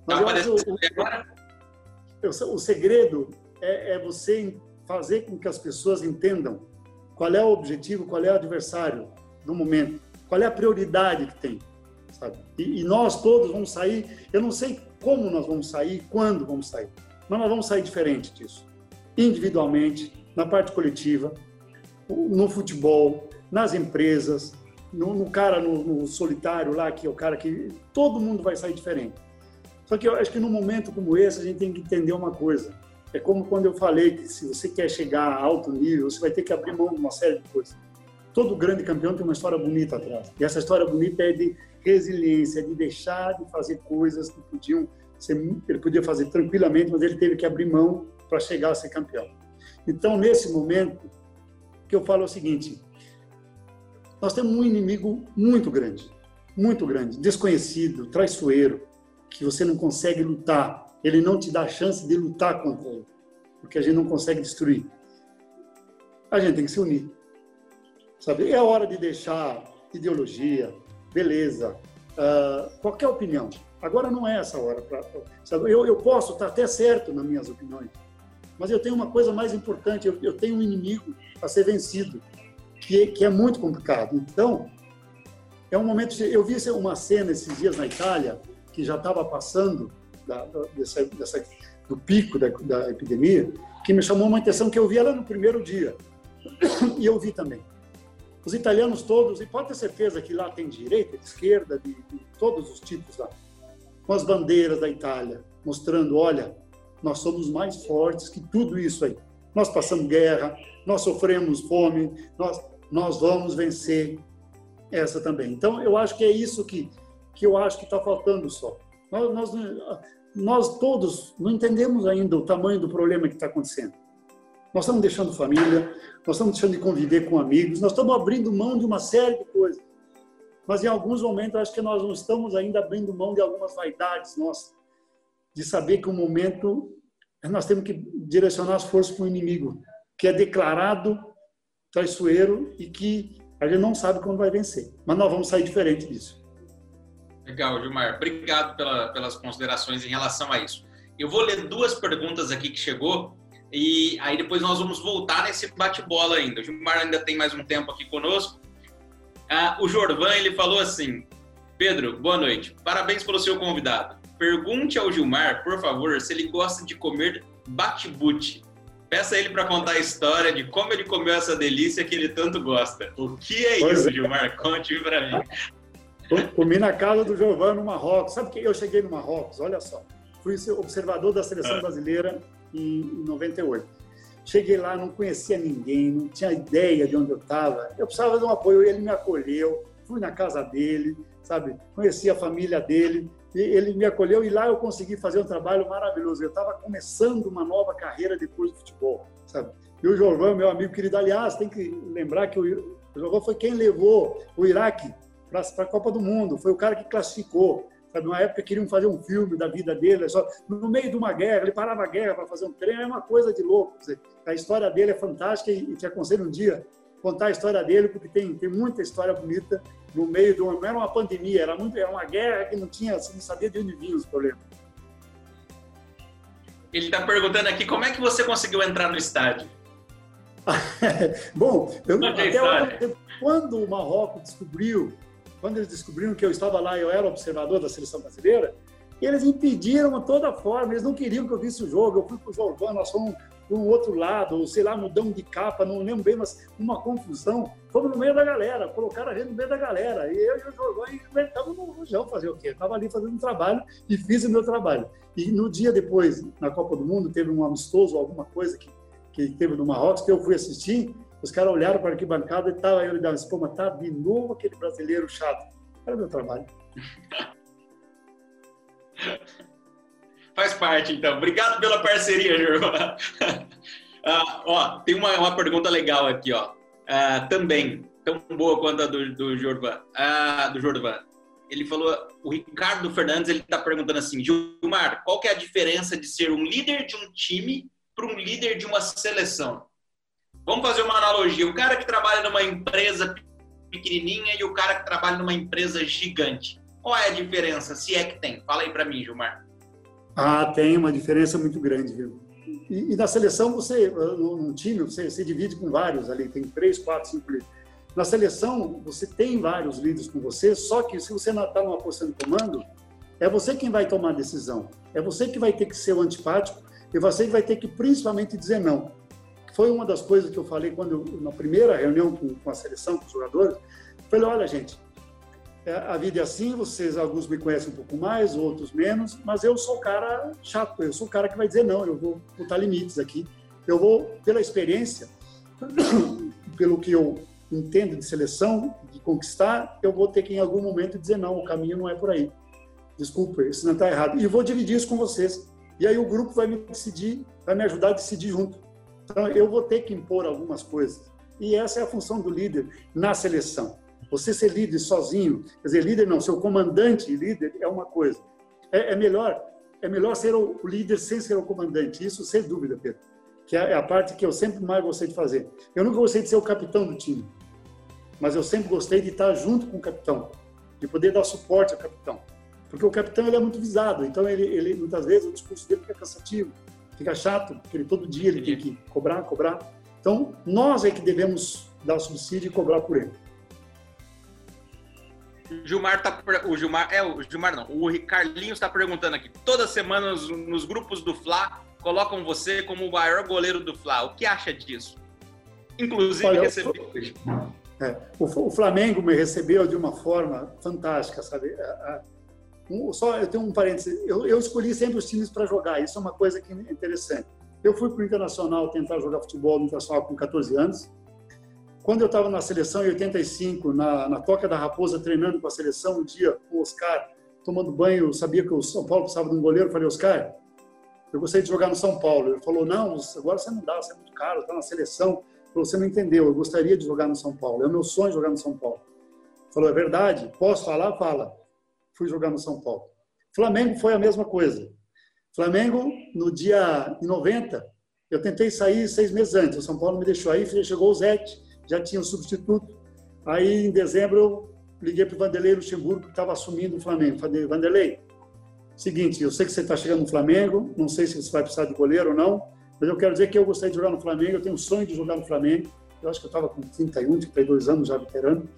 Mas eu acho o, o, o segredo é, é você fazer com que as pessoas entendam qual é o objetivo, qual é o adversário do momento, qual é a prioridade que tem? E, e, nós todos vamos sair, eu não sei como nós vamos sair, quando vamos sair, mas nós vamos sair diferente disso, individualmente, na parte coletiva, no futebol, nas empresas, no, no cara no, no, solitário lá, que é o cara que todo mundo vai sair diferente. Só que eu acho que num momento como esse a gente tem que entender uma coisa. É como quando eu falei que se você quer chegar a alto nível, você vai ter que abrir mão de uma série de coisas. Todo grande campeão tem uma história bonita atrás. E essa história bonita é de resiliência, de deixar de fazer coisas que podiam ser, ele podia fazer tranquilamente, mas ele teve que abrir mão para chegar a ser campeão. Então, nesse momento, que eu falo é o seguinte: nós temos um inimigo muito grande, muito grande, desconhecido, traiçoeiro, que você não consegue lutar ele não te dá a chance de lutar contra ele, porque a gente não consegue destruir. A gente tem que se unir. Sabe? É hora de deixar ideologia, beleza, uh, qualquer opinião. Agora não é essa hora. Pra, sabe? Eu, eu posso estar até certo nas minhas opiniões, mas eu tenho uma coisa mais importante, eu, eu tenho um inimigo a ser vencido, que, que é muito complicado. Então, é um momento. De, eu vi uma cena esses dias na Itália, que já estava passando, da, dessa, dessa, do pico da, da, epidemia, que me chamou uma atenção que eu vi ela no primeiro dia. E eu vi também. Os italianos todos, e pode ter certeza que lá tem direita, esquerda, de, de todos os tipos lá, com as bandeiras da Itália, mostrando, olha, nós somos mais fortes que tudo isso aí. Nós passamos guerra, nós sofremos fome, nós, nós vamos vencer essa também. Então, eu acho que é isso que, que eu acho que está faltando só. Nós, nós, nós todos não entendemos ainda o tamanho do problema que está acontecendo. Nós estamos deixando família, nós estamos deixando de conviver com amigos, nós estamos abrindo mão de uma série de coisas. Mas em alguns momentos acho que nós não estamos ainda abrindo mão de algumas vaidades nossas, de saber que o momento nós temos que direcionar as forças para o inimigo, que é declarado traiçoeiro e que a gente não sabe quando vai vencer. Mas nós vamos sair diferente disso. Legal, Gilmar. Obrigado pela, pelas considerações em relação a isso. Eu vou ler duas perguntas aqui que chegou e aí depois nós vamos voltar nesse bate-bola ainda. O Gilmar ainda tem mais um tempo aqui conosco. Ah, o Jorvan, ele falou assim, Pedro, boa noite. Parabéns pelo seu convidado. Pergunte ao Gilmar, por favor, se ele gosta de comer bate-bute. Peça ele para contar a história de como ele comeu essa delícia que ele tanto gosta. O que é pois isso, é. Gilmar? Conte para mim. Comi na casa do Giovanni no Marrocos. Sabe que eu cheguei no Marrocos? Olha só. Fui observador da seleção ah. brasileira em 98. Cheguei lá, não conhecia ninguém, não tinha ideia de onde eu estava. Eu precisava de um apoio, ele me acolheu. Fui na casa dele, sabe? Conheci a família dele. Ele me acolheu e lá eu consegui fazer um trabalho maravilhoso. Eu estava começando uma nova carreira depois do futebol, sabe? E o Giovanni, meu amigo querido, aliás, tem que lembrar que o Giovanni foi quem levou o Iraque para a Copa do Mundo, foi o cara que classificou. Sabe, numa época queriam fazer um filme da vida dele, só no meio de uma guerra, ele parava a guerra para fazer um treino, é uma coisa de louco. A história dele é fantástica e te aconselho um dia contar a história dele, porque tem, tem muita história bonita no meio de uma, não era uma pandemia, era, muito, era uma guerra que não tinha, você não sabia de onde vinham os problemas. Ele está perguntando aqui como é que você conseguiu entrar no estádio. Bom, eu, até quando o Marrocos descobriu quando eles descobriram que eu estava lá, eu era observador da seleção brasileira, eles impediram de toda forma, eles não queriam que eu visse o jogo. Eu fui para o Jordão, nós fomos um outro lado, ou sei lá, mudamos de capa, não lembro bem, mas uma confusão. Fomos no meio da galera, colocaram a gente no meio da galera. E eu e o Jordão estávamos no rojão fazer o quê? Estava ali fazendo um trabalho e fiz o meu trabalho. E no dia depois, na Copa do Mundo, teve um amistoso, alguma coisa que, que teve no Marrocos, que eu fui assistir, Os caras olharam para a arquibancada e tava eu e dava mas tá de novo aquele brasileiro chato. Era meu trabalho. Faz parte, então. Obrigado pela parceria, Jorvan. ah, ó, tem uma, uma pergunta legal aqui, ó. Ah, também, tão boa quanto a do, do Jorvan. Ah, do Jorvan. Ele falou, o Ricardo Fernandes, ele está perguntando assim, Gilmar, qual que é a diferença de ser um líder de um time para um líder de uma seleção? Vamos fazer uma analogia. O cara que trabalha numa empresa pequenininha e o cara que trabalha numa empresa gigante. Qual é a diferença, se é que tem? Fala aí para mim, Gilmar. Ah, tem uma diferença muito grande, viu? E, e na seleção, você, num time, você se divide com vários ali, tem três, quatro, cinco líderes. Na seleção, você tem vários líderes com você, só que se você está numa posição de comando, é você quem vai tomar a decisão. É você que vai ter que ser o antipático e você que vai ter que principalmente dizer não. Foi uma das coisas que eu falei quando eu, na primeira reunião com, com a seleção, com os jogadores. Falei, olha, gente, a vida é assim, vocês, alguns me conhecem um pouco mais, outros menos, mas eu sou o cara chato, eu sou o cara que vai dizer não, eu vou botar limites aqui. Eu vou, pela experiência, pelo que eu entendo de seleção, de conquistar, eu vou ter que em algum momento dizer não, o caminho não é por aí. Desculpa, isso não está errado. E vou dividir isso com vocês. E aí o grupo vai me decidir, vai me ajudar a decidir junto. Então eu vou ter que impor algumas coisas. E essa é a função do líder na seleção. Você ser líder sozinho, quer dizer, líder não, ser o comandante líder é uma coisa. É, é, melhor é melhor ser o líder sem ser o comandante, isso sem dúvida, Pedro. Que é, é a parte que eu sempre mais gostei de fazer. Eu nunca gostei de ser o capitão do time, mas eu sempre gostei de estar junto com o capitão, de poder dar suporte ao capitão. Porque o capitão ele é muito visado, então ele, ele muitas vezes o discurso dele fica cansativo, fica chato, porque ele, todo dia ele tem que cobrar, cobrar. Então, nós é que devemos dar subsídio e cobrar por ele. O Gilmar tá. O Gilmar. É, o Gilmar não. O Carlinhos está perguntando aqui. Toda semana nos, nos, grupos do Fla colocam você como o maior goleiro do Fla. O que acha disso? Inclusive, Olha, recebi hoje. É, o, Flamengo me recebeu de uma forma fantástica, sabe? Um, só eu tenho um parênteses. Eu, eu escolhi sempre os times para jogar. Isso é uma coisa que é interessante. Eu fui para o Internacional tentar jogar futebol no Internacional com 14 anos. Quando eu estava na seleção em 85, na, na Toca da Raposa, treinando com a seleção, um dia o Oscar, tomando banho, sabia que o São Paulo precisava de um goleiro. Eu falei, Oscar, eu gostaria de jogar no São Paulo. Ele falou, não, agora você não dá, você é muito caro, está na seleção. Falou, você não entendeu, eu gostaria de jogar no São Paulo. É o meu sonho jogar no São Paulo. Falou, é verdade? Posso falar? Fala. Fui jogar no São Paulo. Flamengo foi a mesma coisa. Flamengo, no dia em 90, eu tentei sair seis meses antes. O São Paulo me deixou aí, chegou o Zete já tinha um substituto. Aí, em dezembro, eu liguei para o Vanderlei Luxemburgo, que estava assumindo o Flamengo. Falei, Vanderlei, seguinte, eu sei que você está chegando no Flamengo, não sei se você vai precisar de goleiro ou não, mas eu quero dizer que eu gostaria de jogar no Flamengo, eu tenho um sonho de jogar no Flamengo. Eu acho que eu estava com 31, 32 anos já veterano.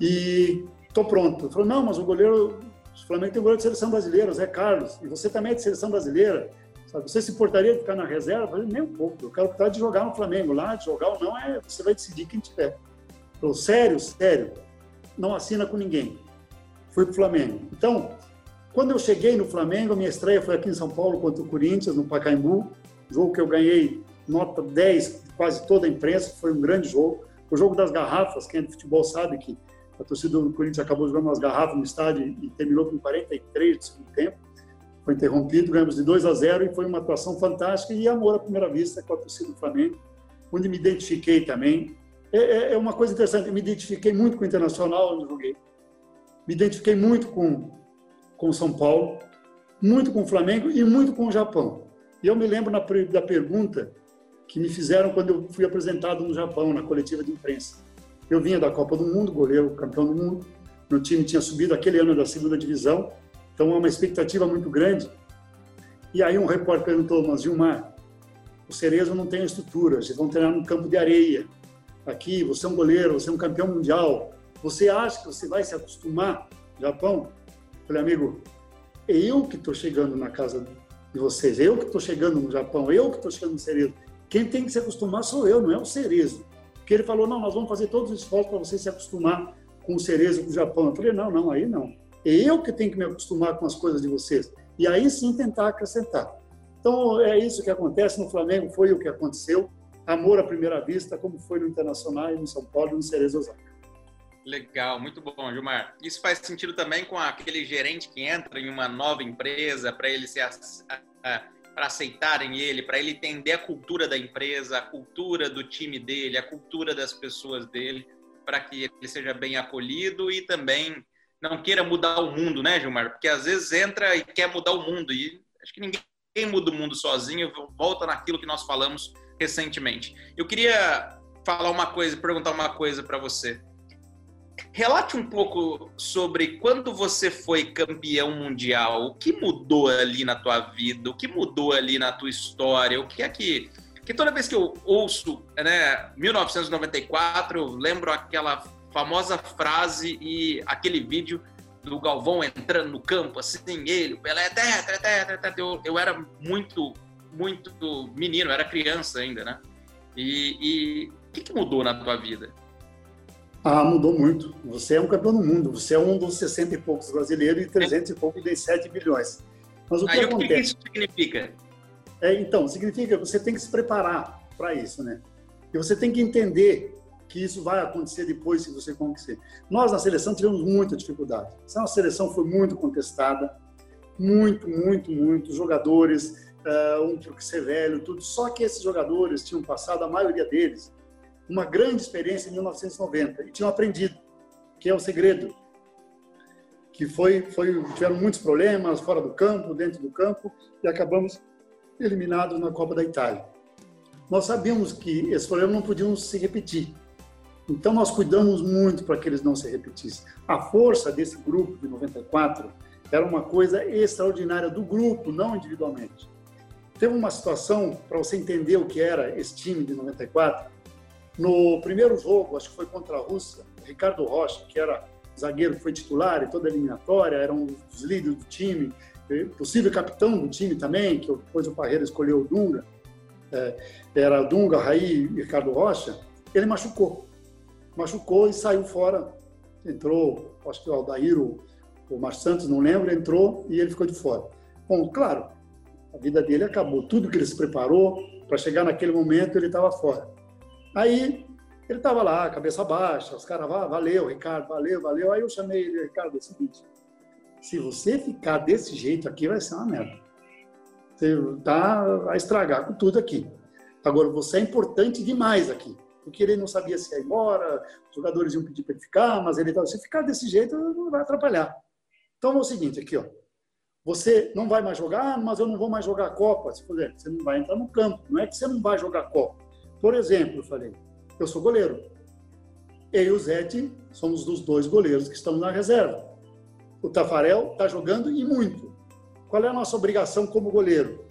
E estou pronto. Ele falou, não, mas o goleiro, o Flamengo tem um goleiro de seleção brasileira, Zé Carlos, e você também é de seleção brasileira. Sabe? Você se importaria de ficar na reserva? Falei, nem um pouco. Eu quero estar de jogar no Flamengo lá, de jogar ou não, é, você vai decidir quem tiver. Falou, sério, sério, não assina com ninguém. Fui para o Flamengo. Então, quando eu cheguei no Flamengo, minha estreia foi aqui em São Paulo contra o Corinthians, no Pacaembu, jogo que eu ganhei nota 10, quase toda a imprensa, foi um grande jogo. O jogo das garrafas, quem é de futebol sabe que a torcida do Corinthians acabou jogando umas garrafas no estádio e terminou com 43 de segundo tempo foi interrompido, ganhamos de 2 a 0 e foi uma atuação fantástica e amor à primeira vista com a torcida do Flamengo, onde me identifiquei também. É, é, é uma coisa interessante, eu me identifiquei muito com o Internacional onde joguei, me identifiquei muito com com São Paulo, muito com o Flamengo e muito com o Japão. E eu me lembro na, da pergunta que me fizeram quando eu fui apresentado no Japão, na coletiva de imprensa. Eu vinha da Copa do Mundo, goleiro, campeão do mundo. Meu time tinha subido aquele ano da segunda divisão então, é uma expectativa muito grande. E aí um repórter perguntou, mas Gilmar, o Cerezo não tem estrutura, vocês vão treinar no campo de areia. Aqui, você é um goleiro, você é um campeão mundial. Você acha que você vai se acostumar, Japão? Eu falei, amigo, é eu que estou chegando na casa de vocês, eu que estou chegando no Japão, eu que estou chegando no Cerezo. Quem tem que se acostumar sou eu, não é o Cerezo. Porque ele falou, não, nós vamos fazer todos os esforços para você se acostumar com o Cerezo do Japão. Eu falei, não, não, aí não. É eu que tenho que me acostumar com as coisas de vocês. E aí sim tentar acrescentar. Então, é isso que acontece no Flamengo, foi o que aconteceu. amor à primeira vista, como foi no Internacional e no São Paulo e no Cerezo Osaka. Legal, muito bom, Gilmar. Isso faz sentido também com aquele gerente que entra em uma nova empresa para ele se para aceitarem ele, para ele entender a cultura da empresa, a cultura do time dele, a cultura das pessoas dele, para que ele seja bem acolhido e também não queira mudar o mundo, né, Gilmar? Porque às vezes entra e quer mudar o mundo e acho que ninguém muda o mundo sozinho, volta naquilo que nós falamos recentemente. Eu queria falar uma coisa, perguntar uma coisa para você. Relate um pouco sobre quando você foi campeão mundial, o que mudou ali na tua vida, o que mudou ali na tua história, o que é que que toda vez que eu ouço, né, 1994, eu lembro aquela famosa frase e aquele vídeo do Galvão entrando no campo, assim, ele, o Pelé, tetra, tetra, tetra, eu, eu era muito, muito menino, era criança ainda, né? E, e o que, que mudou na tua vida? Ah, mudou muito. Você é um campeão do mundo. Você é um dos 60 e poucos brasileiros e 300 é. e poucos de 7 bilhões. Mas o que Aí, acontece? O que isso significa? É, então, significa que você tem que se preparar para isso, né? E você tem que entender que isso vai acontecer depois se você conquistar. Nós, na seleção, tivemos muita dificuldade. Essa seleção foi muito contestada, muito, muito, muito. Jogadores, uh, um que ser velho, tudo. Só que esses jogadores tinham passado, a maioria deles, uma grande experiência em 1990 e tinham aprendido, que é o segredo, que foi, foi tiveram muitos problemas fora do campo, dentro do campo e acabamos eliminados na Copa da Itália. Nós sabíamos que esses problemas não podiam se repetir. Então nós cuidamos muito para que eles não se repetissem. A força desse grupo de 94 era uma coisa extraordinária do grupo, não individualmente. Teve uma situação para você entender o que era esse time de 94 no primeiro jogo, acho que foi contra a Rússia, Ricardo Rocha, que era zagueiro foi titular em toda a eliminatória, era um dos líderes do time, possível capitão do time também, que depois o Parreira escolheu o Dunga, é, era Dunga, Raí e Ricardo Rocha, ele machucou. Machucou e saiu fora. Entrou, acho que o Aldair, o, o Mar Santos, não lembro, entrou e ele ficou de fora. Bom, claro, a vida dele acabou. Tudo que ele se preparou para chegar naquele momento, ele estava fora. Aí ele estava lá, cabeça baixa, os caras, ah, valeu, Ricardo, valeu, valeu. Aí eu chamei ele, Ricardo, é o seguinte, se você ficar desse jeito aqui, vai ser uma merda. Você tá, vai estragar com tudo aqui. Agora, você é importante demais aqui, porque ele não sabia se ia embora, os jogadores iam pedir para ele ficar, mas ele estava, se ficar desse jeito, não vai atrapalhar. Então, é o seguinte aqui, ó. Você não vai mais jogar, mas eu não vou mais jogar a Copa. Se puder, você não vai entrar no campo. Não é que você não vai jogar a Copa por exemplo, eu falei, eu sou goleiro. Eu e o Zete somos dos dois goleiros que estamos na reserva. O Tafarel está jogando e muito. Qual é a nossa obrigação como goleiro?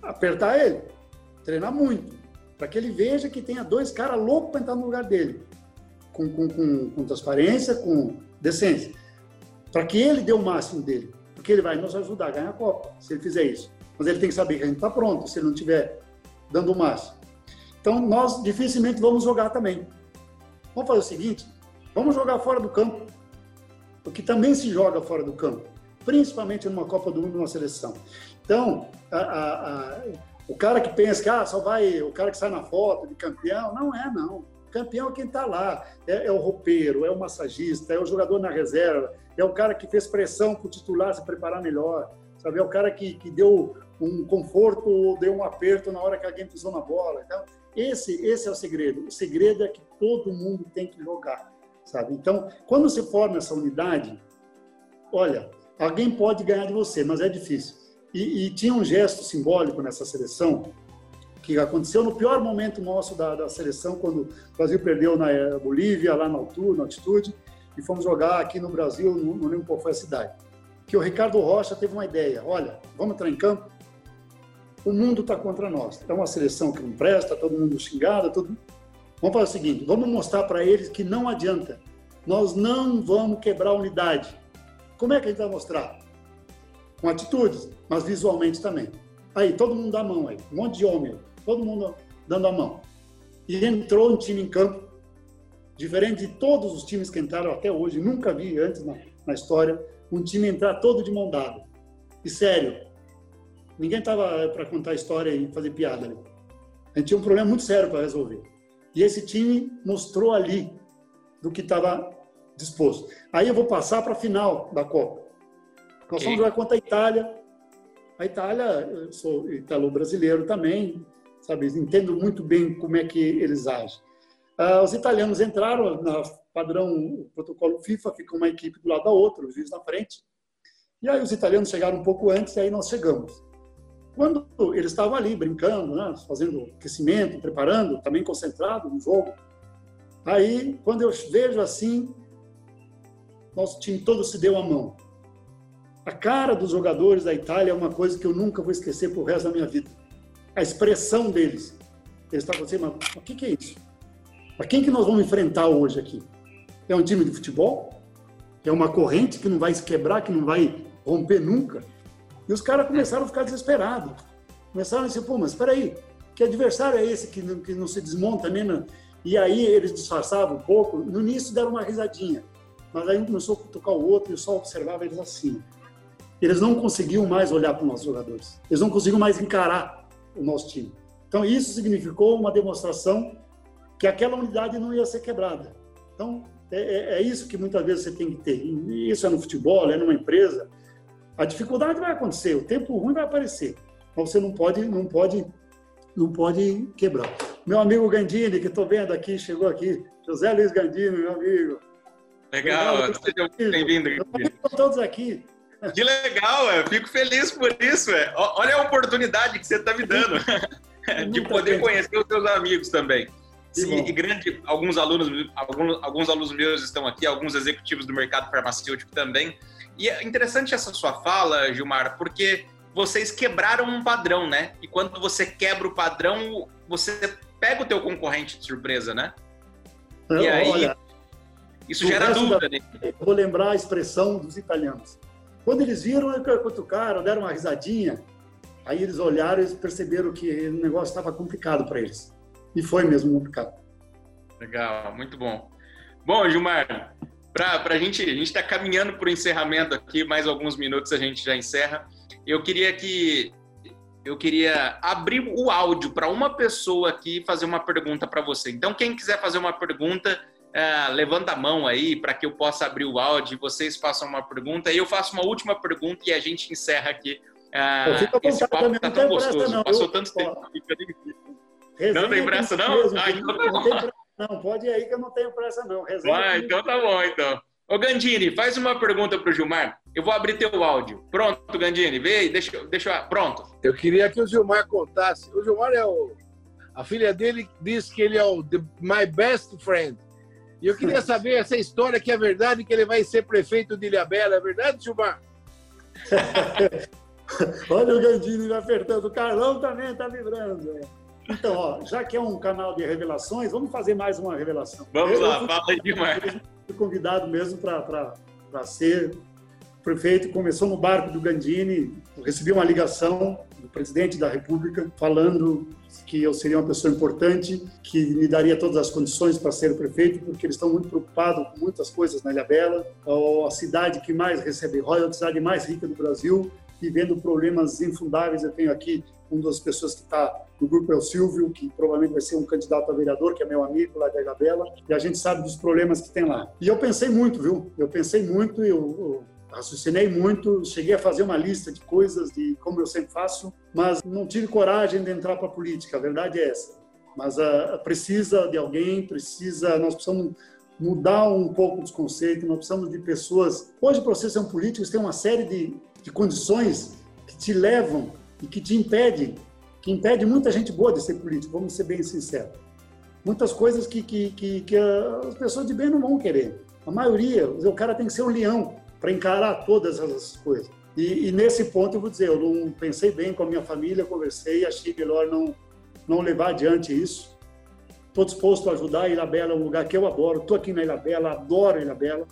Apertar ele, treinar muito, para que ele veja que tenha dois caras loucos para entrar no lugar dele, com, com, com, com transparência, com decência, para que ele dê o máximo dele, porque ele vai nos ajudar a ganhar a Copa, se ele fizer isso. Mas ele tem que saber que a gente está pronto, se ele não estiver dando o máximo. Então, nós dificilmente vamos jogar também. Vamos fazer o seguinte: vamos jogar fora do campo. Porque também se joga fora do campo, principalmente numa Copa do Mundo, numa seleção. Então, a, a, a, o cara que pensa que ah, só vai, o cara que sai na foto de campeão, não é, não. Campeão é quem está lá. É, é, o roupeiro, é o massagista, é o jogador na reserva, é o cara que fez pressão para o titular se preparar melhor, sabe? É o cara que, que deu um conforto ou deu um aperto na hora que alguém pisou na bola. Então, esse, esse é o segredo. O segredo é que todo mundo tem que jogar, sabe? Então, quando você forma essa unidade, olha, alguém pode ganhar de você, mas é difícil. E, e tinha um gesto simbólico nessa seleção que aconteceu no pior momento nosso da, da seleção, quando o Brasil perdeu na eh, Bolívia, lá na altura, na altitude, e fomos jogar aqui no Brasil, não, lembro qual foi a cidade. Que o Ricardo Rocha teve uma ideia: olha, vamos entrar em campo, o mundo está contra nós. É uma seleção que não presta, todo mundo xingado, tudo. Vamos fazer o seguinte: vamos mostrar para eles que não adianta. Nós não vamos quebrar a unidade. Como é que a gente vai mostrar? Com atitudes, mas visualmente também. Aí, todo mundo dá a mão aí, um monte de homem, todo mundo dando a mão. E entrou um time em campo, diferente de todos os times que entraram até hoje, nunca vi antes na, na história, um time entrar todo de mão dada. E sério, Ninguém estava para contar história e fazer piada ali. A gente tinha um problema muito sério para resolver. E esse time mostrou ali do que estava disposto. Aí eu vou passar para a final da Copa. Nós okay. vamos jogar contra a Itália. A Itália, eu sou italo-brasileiro também, sabe? Entendo muito bem como é que eles agem. Ah, os italianos entraram na padrão protocolo FIFA, fica uma equipe do lado da outra, os juízes na frente. E aí os italianos chegaram um pouco antes e aí nós chegamos. Quando eles estavam ali brincando, né, fazendo aquecimento, preparando, também concentrado no jogo, aí quando eu vejo assim, nosso time todo se deu a mão. A cara dos jogadores da Itália é uma coisa que eu nunca vou esquecer pro resto da minha vida. A expressão deles. Eles estavam assim, mas o que, que é isso? Para quem que nós vamos enfrentar hoje aqui? É um time de futebol? É uma corrente que não vai se quebrar, que não vai romper nunca? E os caras começaram a ficar desesperados. Começaram a dizer, pô, mas espera aí, que adversário é esse que não, que não se desmonta nem na... E aí eles disfarçavam um pouco. No início deram uma risadinha, mas aí um começou a tocar o outro e só observava eles assim. Eles não conseguiam mais olhar para os nossos jogadores. Eles não conseguiam mais encarar o nosso time. Então isso significou uma demonstração que aquela unidade não ia ser quebrada. Então é, é, é isso que muitas vezes você tem que ter. E isso é no futebol, é numa empresa, a dificuldade vai acontecer, o tempo ruim vai aparecer, mas você não pode, não pode, não pode quebrar. Meu amigo Gandini, que estou vendo aqui, chegou aqui, José Luiz Gandini, meu amigo. Legal, seja bem-vindo. Estão todos aqui. Que legal, eu fico feliz por isso. É. Olha a oportunidade que você está me dando de poder conhecer os seus amigos também. Sim, e grande, alguns alunos, alguns, alguns alunos meus estão aqui, alguns executivos do mercado farmacêutico também. E é interessante essa sua fala, Gilmar, porque vocês quebraram um padrão, né? E quando você quebra o padrão, você pega o teu concorrente de surpresa, né? E aí, olha, isso gera dúvida. Da... Né? Vou lembrar a expressão dos italianos. Quando eles viram, cutucaram, deram uma risadinha. Aí eles olharam e perceberam que o negócio estava complicado para eles. E foi mesmo complicado. Legal, muito bom. Bom, Gilmar, para a gente, a gente está caminhando para o encerramento aqui, mais alguns minutos a gente já encerra. Eu queria que eu queria abrir o áudio para uma pessoa aqui fazer uma pergunta para você. Então, quem quiser fazer uma pergunta, é, levanta a mão aí para que eu possa abrir o áudio e vocês façam uma pergunta. E eu faço uma última pergunta e a gente encerra aqui. Uh, esse papo está tão gostoso, não. passou tanto tempo. Não tem pressa, não? ah, então tá bom. Não, pode ir aí que eu não tenho pressa, não. Resenha Vai, então tá bom, então. Ô, Gandini, faz uma pergunta pro Gilmar. Eu vou abrir teu áudio. Pronto, Gandini, vê aí, deixa, deixa pronto. Eu queria que o Gilmar contasse. O Gilmar é o... A filha dele diz que ele é o the, my best friend. E eu queria saber essa história que é verdade, que ele vai ser prefeito de Ilhabela. É verdade, Gilmar? Olha o Gandini me apertando. O Carlão também tá vibrando. Então, ó, já que é um canal de revelações, vamos fazer mais uma revelação. Vamos eu, lá, eu fala aí demais. Fui convidado mesmo para ser prefeito. Começou no barco do Gandini. Eu recebi uma ligação do presidente da República falando que eu seria uma pessoa importante, que me daria todas as condições para ser prefeito, porque eles estão muito preocupados com muitas coisas na Ilha Bela. A cidade que mais recebe royalties, a cidade mais rica do Brasil, vivendo problemas infundáveis. Eu tenho aqui uma das pessoas que está no grupo é o Silvio, que provavelmente vai ser um candidato a vereador, que é meu amigo lá da Ilhabela, e a gente sabe dos problemas que tem lá. E eu pensei muito, viu? Eu pensei muito, eu, eu raciocinei muito, cheguei a fazer uma lista de coisas, de como eu sempre faço, mas não tive coragem de entrar para a política, a verdade é essa. Mas uh, precisa de alguém, precisa, nós precisamos mudar um pouco dos conceitos, nós precisamos de pessoas. Hoje, para você ser um político, você tem uma série de, de condições que te levam e que te impedem, que impede muita gente boa de ser político, vamos ser bem sinceros. Muitas coisas que, que, que, que as pessoas de bem não vão querer. A maioria, o cara tem que ser um leão para encarar todas essas coisas. E, e, nesse ponto eu vou dizer, eu não pensei bem com a minha família, conversei, achei melhor não não levar adiante isso. Estou disposto a ajudar. A Bela é um lugar que eu adoro. Estou aqui na Bela, adoro a Bela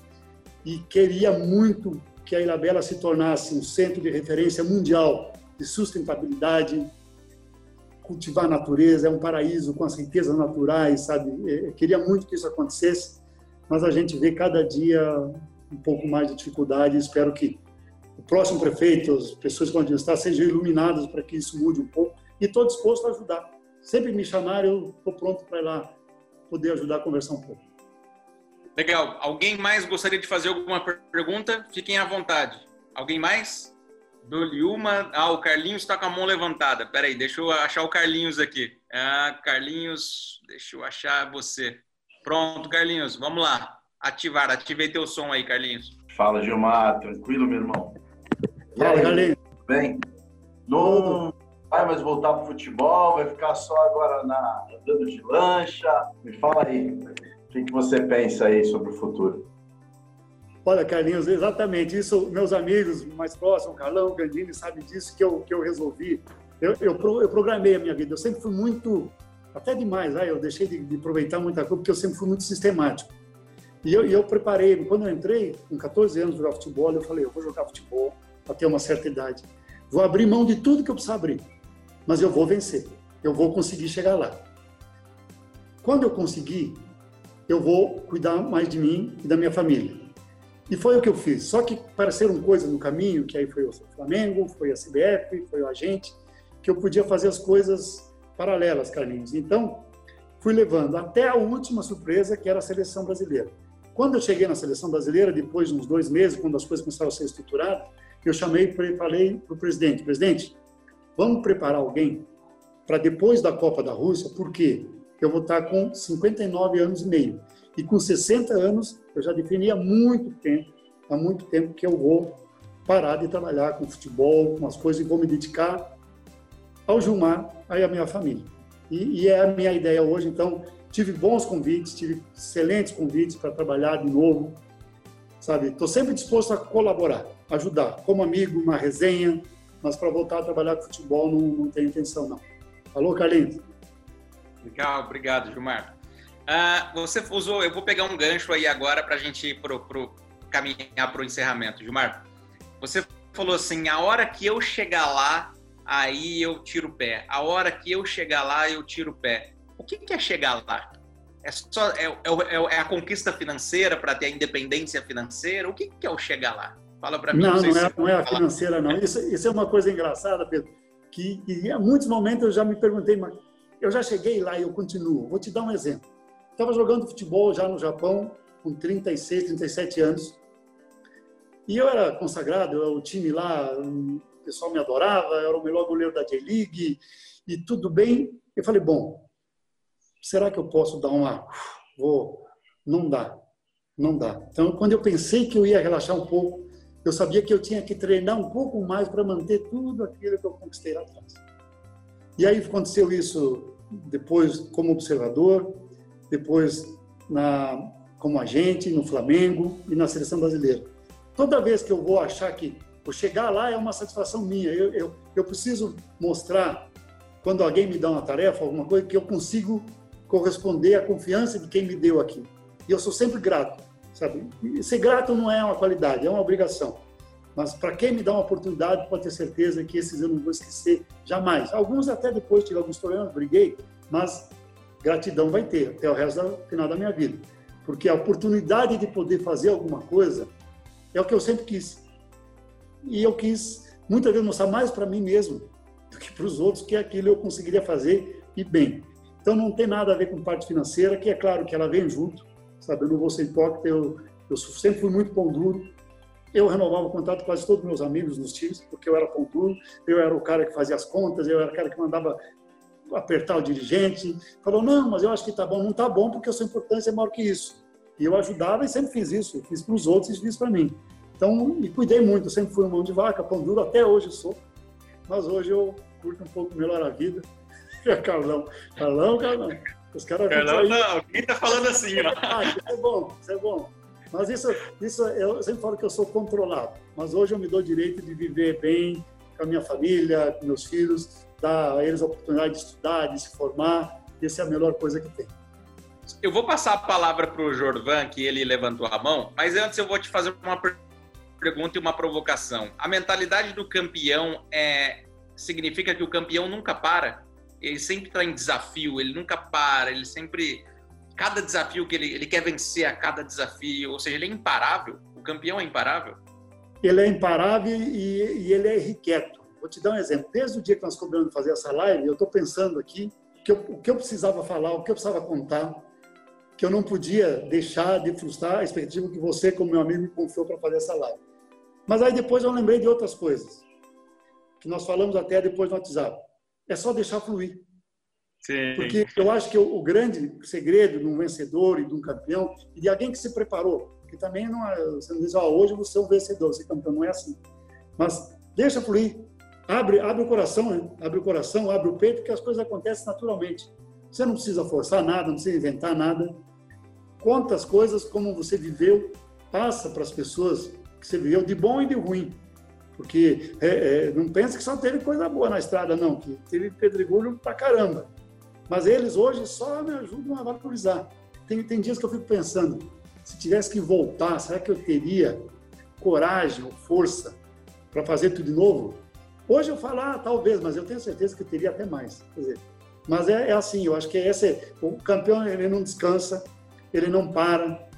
e queria muito que a Bela se tornasse um centro de referência mundial de sustentabilidade, cultivar a natureza, é um paraíso com as riquezas naturais, sabe? Eu é, é, queria muito que isso acontecesse, mas a gente vê cada dia um pouco mais de dificuldade. Espero que o próximo prefeito, as pessoas que vão estar, sejam iluminadas para que isso mude um pouco. E estou disposto a ajudar. sempre me chamarem, eu estou pronto para ir lá poder ajudar a conversar um pouco. Legal. Alguém mais gostaria de fazer alguma pergunta? Fiquem à vontade. Alguém mais? Dou-lhe uma. Ah, o Carlinhos está com a mão levantada. Peraí, deixa eu achar o Carlinhos aqui. Ah, Carlinhos, deixa eu achar você. Pronto, Carlinhos, vamos lá. Ativar, ativei teu som aí, Carlinhos. Fala, Gilmar, tranquilo, meu irmão? Fala, Carlinhos. Bem, não vai mais voltar para o futebol, vai ficar só agora na, andando de lancha. Me fala aí, o que, que você pensa aí sobre o futuro? Olha, Carlinhos, exatamente isso. Meus amigos mais próximos, Carlão, Gandini, sabem disso que eu, que eu resolvi. Eu, eu, eu programei a minha vida. Eu sempre fui muito, até demais, né? eu deixei de, de aproveitar muita coisa, porque eu sempre fui muito sistemático. E eu, eu preparei, quando eu entrei, com 14 anos, jogar futebol, eu falei, eu vou jogar futebol até uma certa idade. Vou abrir mão de tudo que eu precisar abrir, mas eu vou vencer. Eu vou conseguir chegar lá. Quando eu conseguir, eu vou cuidar mais de mim e da minha família. E foi o que eu fiz. Só que apareceram coisas no caminho, que aí foi o Flamengo, foi a CBF, foi o agente, que eu podia fazer as coisas paralelas, Carlinhos. Então, fui levando até a última surpresa, que era a seleção brasileira. Quando eu cheguei na seleção brasileira, depois de uns dois meses, quando as coisas começaram a ser estruturadas, eu chamei e falei para o presidente, presidente, vamos preparar alguém para depois da Copa da Rússia, porque eu vou estar com 59 anos e meio. E com 60 anos, eu já defini há muito tempo, há muito tempo que eu vou parar de trabalhar com futebol, com as coisas, e vou me dedicar ao Gilmar e à minha família. E, e é a minha ideia hoje, então, tive bons convites, tive excelentes convites para trabalhar de novo, sabe? Estou sempre disposto a colaborar, ajudar, como amigo, uma resenha, mas para voltar a trabalhar com futebol não, não tenho intenção, não. Alô, Carlinhos? Legal, obrigado, Gilmar. Uh, você usou, eu vou pegar um gancho aí agora para a gente ir pro, pro, caminhar para o encerramento. Gilmar, você falou assim, a hora que eu chegar lá, aí eu tiro o pé. A hora que eu chegar lá, eu tiro o pé. O que, que é chegar lá? É, só, é, é, é a conquista financeira para ter a independência financeira? O que, que é o chegar lá? Fala para mim. Não, não, não, é, não é a financeira, não. Isso, isso é uma coisa engraçada, Pedro, que, em muitos momentos eu já me perguntei, mas eu já cheguei lá e eu continuo. Vou te dar um exemplo. Estava jogando futebol já no Japão, com 36, 37 anos. E eu era consagrado, o time lá, o pessoal me adorava, eu era o melhor goleiro da J-League e tudo bem. Eu falei, bom, será que eu posso dar uma. Vou. Não dá. Não dá. Então, quando eu pensei que eu ia relaxar um pouco, eu sabia que eu tinha que treinar um pouco mais para manter tudo aquilo que eu conquistei lá atrás. E aí aconteceu isso depois como observador, depois na, como agente no Flamengo e na seleção brasileira. Toda vez que eu vou achar que vou chegar lá é uma satisfação minha, eu, eu, eu preciso mostrar, quando alguém me dá uma tarefa, alguma coisa, que eu consigo corresponder à confiança de quem me deu aqui. E eu sou sempre grato, sabe? E ser grato não é uma qualidade, é uma obrigação. Mas para quem me dá uma oportunidade, pode ter certeza que esses eu não vou esquecer jamais. Alguns até depois tive alguns problemas, briguei, mas gratidão vai ter até o resto do final da minha vida. Porque a oportunidade de poder fazer alguma coisa é o que eu sempre quis. E eu quis muitas vezes mostrar mais para mim mesmo do que para os outros que aquilo eu conseguiria fazer e bem. Então não tem nada a ver com parte financeira, que é claro que ela vem junto, sabe? Eu não vou ser hipócrita, eu, eu sempre fui muito pão duro. Eu renovava o contrato com quase todos os meus amigos nos times, porque eu era pão duro, eu era o cara que fazia as contas, eu era o cara que mandava apertar o dirigente. Falou, não, mas eu acho que tá bom. Não tá bom porque a sua importância é maior que isso. E eu ajudava e sempre fiz isso. Eu fiz para os outros e fiz para mim. Então, e cuidei muito. Eu sempre fui um mão de vaca, pão duro, até hoje sou. Mas hoje eu curto um pouco melhor a vida. Carlão, Carlão, Carlão. Os caras Carlão, não, quem tá falando assim, ó. Ah, isso é bom, isso é bom. Mas isso, isso, eu sempre falo que eu sou controlado. Mas hoje eu me dou direito de viver bem com a minha família, com meus filhos, dar a eles a oportunidade de estudar, de se formar. Essa é a melhor coisa que tem. Eu vou passar a palavra para o Jorvan, que ele levantou a mão, mas antes eu vou te fazer uma pergunta e uma provocação. A mentalidade do campeão é, significa que o campeão nunca para? Ele sempre está em desafio, ele nunca para, ele sempre. Cada desafio que ele, ele quer vencer a cada desafio, ou seja, ele é imparável. O campeão é imparável? Ele é imparável e, e ele é irrequieto. Vou te dar um exemplo. Desde o dia que nós combinamos fazer essa live, eu estou pensando aqui que eu, o que eu precisava falar, o que eu precisava contar, que eu não podia deixar de frustrar a expectativa que você, como meu amigo, me confiou para fazer essa live. Mas aí depois eu lembrei de outras coisas, que nós falamos até depois no WhatsApp. É só deixar fluir. Sim. Porque eu acho que o, grande segredo de um vencedor e de um campeão, e de alguém que se preparou, que também não é, você não diz, oh, hoje você é um vencedor, você é campeão, não é assim. Mas deixa fluir, abre, abre o coração, né? abre o coração, abre o peito, que as coisas acontecem naturalmente. Você não precisa forçar nada, não precisa inventar nada. Conta as coisas como você viveu, passa para as pessoas que você viveu de bom e de ruim. Porque é, é, não pense que só teve coisa boa na estrada, não, que teve pedregulho pra caramba. Mas eles hoje só me ajudam a valorizar. Tem, tem dias que eu fico pensando, se tivesse que voltar, será que eu teria coragem ou força para fazer tudo de novo? Hoje eu falo, ah, talvez, mas eu tenho certeza que eu teria até mais. Quer dizer, mas é, é assim, eu acho que esse, o campeão ele não descansa, ele não para,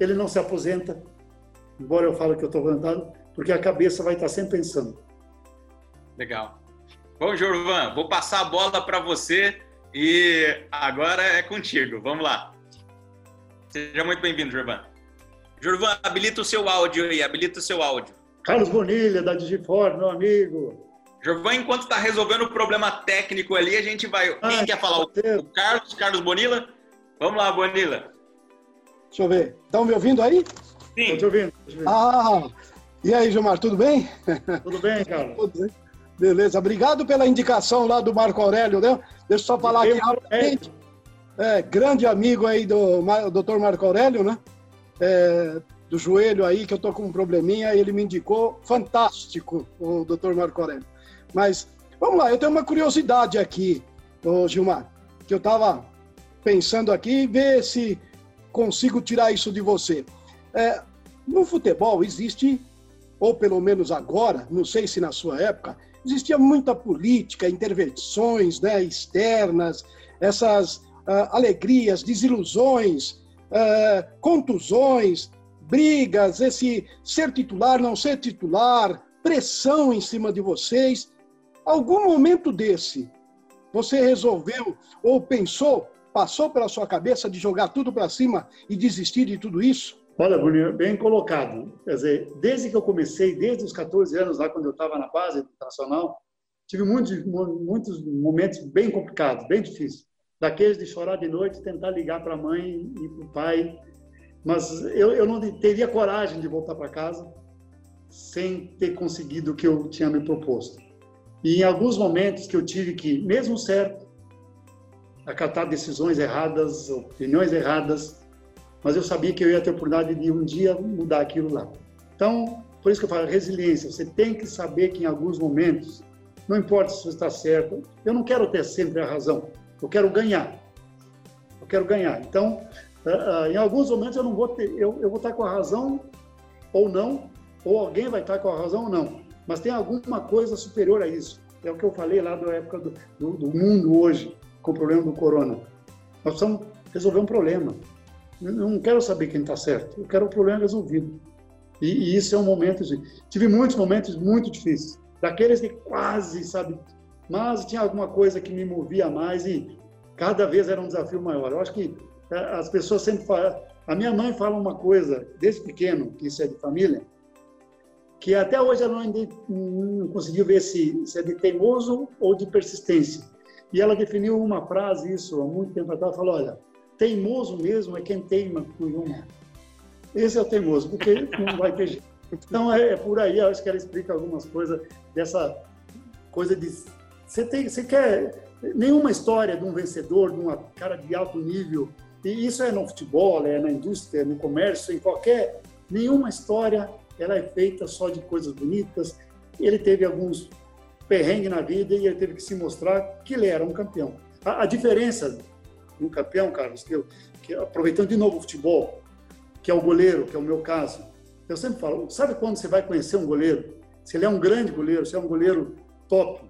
ele não se aposenta, embora eu fale que eu estou aposentado, porque a cabeça vai estar sempre pensando. Legal. Bom, Jorvan, vou passar a bola para você e agora é contigo. Vamos lá. Seja muito bem-vindo, Jorvan. Jorvan, habilita o seu áudio aí, habilita o seu áudio. Carlos Bonilha, da Digifor, meu amigo. Jorvan, enquanto está resolvendo o problema técnico ali, a gente vai. Quem quer falar? O Carlos, Carlos Bonila? Vamos lá, Bonila. Deixa eu ver. Estão me ouvindo aí? Sim. Estou te ouvindo. Ah, e aí, Gilmar, tudo bem? Tudo bem, Carlos. Tudo bem. Beleza. Obrigado pela indicação lá do Marco Aurélio, né? Deixa eu só falar aqui rapidamente. É, grande amigo aí do Dr. Marco Aurélio, né? É, do joelho aí, que eu tô com um probleminha, ele me indicou. Fantástico, o Dr. Marco Aurélio. Mas, vamos lá, eu tenho uma curiosidade aqui, ô Gilmar, que eu tava pensando aqui, ver se consigo tirar isso de você. É, no futebol existe, ou pelo menos agora, não sei se na sua época, existia muita política, intervenções né, externas, essas uh, alegrias, desilusões, uh, contusões, brigas, esse ser titular, não ser titular, pressão em cima de vocês. Algum momento desse, você resolveu ou pensou, passou pela sua cabeça de jogar tudo para cima e desistir de tudo isso? Olha, Bruno, bem colocado. Quer dizer, desde que eu comecei, desde os 14 anos, lá quando eu estava na base internacional, tive muitos, muitos momentos bem complicados, bem difíceis. Daqueles de chorar de noite, tentar ligar para a mãe e para o pai. Mas eu, eu não teria coragem de voltar para casa sem ter conseguido o que eu tinha me proposto. E em alguns momentos que eu tive que, mesmo certo, acatar decisões erradas, opiniões erradas, mas eu sabia que eu ia ter a oportunidade de um dia mudar aquilo lá. Então, por isso que eu falo, resiliência. Você tem que saber que em alguns momentos, não importa se você está certo, eu não quero ter sempre a razão, eu quero ganhar. Eu quero ganhar. Então, ah, ah, em alguns momentos eu não vou ter, eu, eu vou estar com a razão ou não, ou alguém vai estar com a razão ou não. Mas tem alguma coisa superior a isso. É o que eu falei lá da época do, do, do mundo hoje, com o problema do corona. Nós precisamos resolver um problema. Eu não quero saber quem está certo, eu quero o problema resolvido. E, e, isso é um momento. De, tive muitos momentos muito difíceis, daqueles que quase, sabe, mas tinha alguma coisa que me movia mais e cada vez era um desafio maior. Eu acho que é, as pessoas sempre falam. A minha mãe fala uma coisa, desde pequeno, que isso é de família, que até hoje ela não, não conseguiu ver se, se é de teimoso ou de persistência. E ela definiu uma frase, isso, há muito tempo atrás, falou, olha, Teimoso mesmo é quem teima por uma. Esse é o teimoso, porque não vai ter jeito. Então é, é por aí, acho que ela explica algumas coisas dessa coisa de você tem, você quer nenhuma história de um vencedor, de uma cara de alto nível. E isso é no futebol, é na indústria, no comércio, em qualquer nenhuma história ela é feita só de coisas bonitas. Ele teve alguns perrengues na vida e ele teve que se mostrar que ele era um campeão. A, a diferença um campeão, Carlos, que, eu, que aproveitando de novo o futebol, que é o goleiro, que é o meu caso, eu sempre falo, sabe quando você vai conhecer um goleiro? Se ele é um grande goleiro, se é um goleiro top,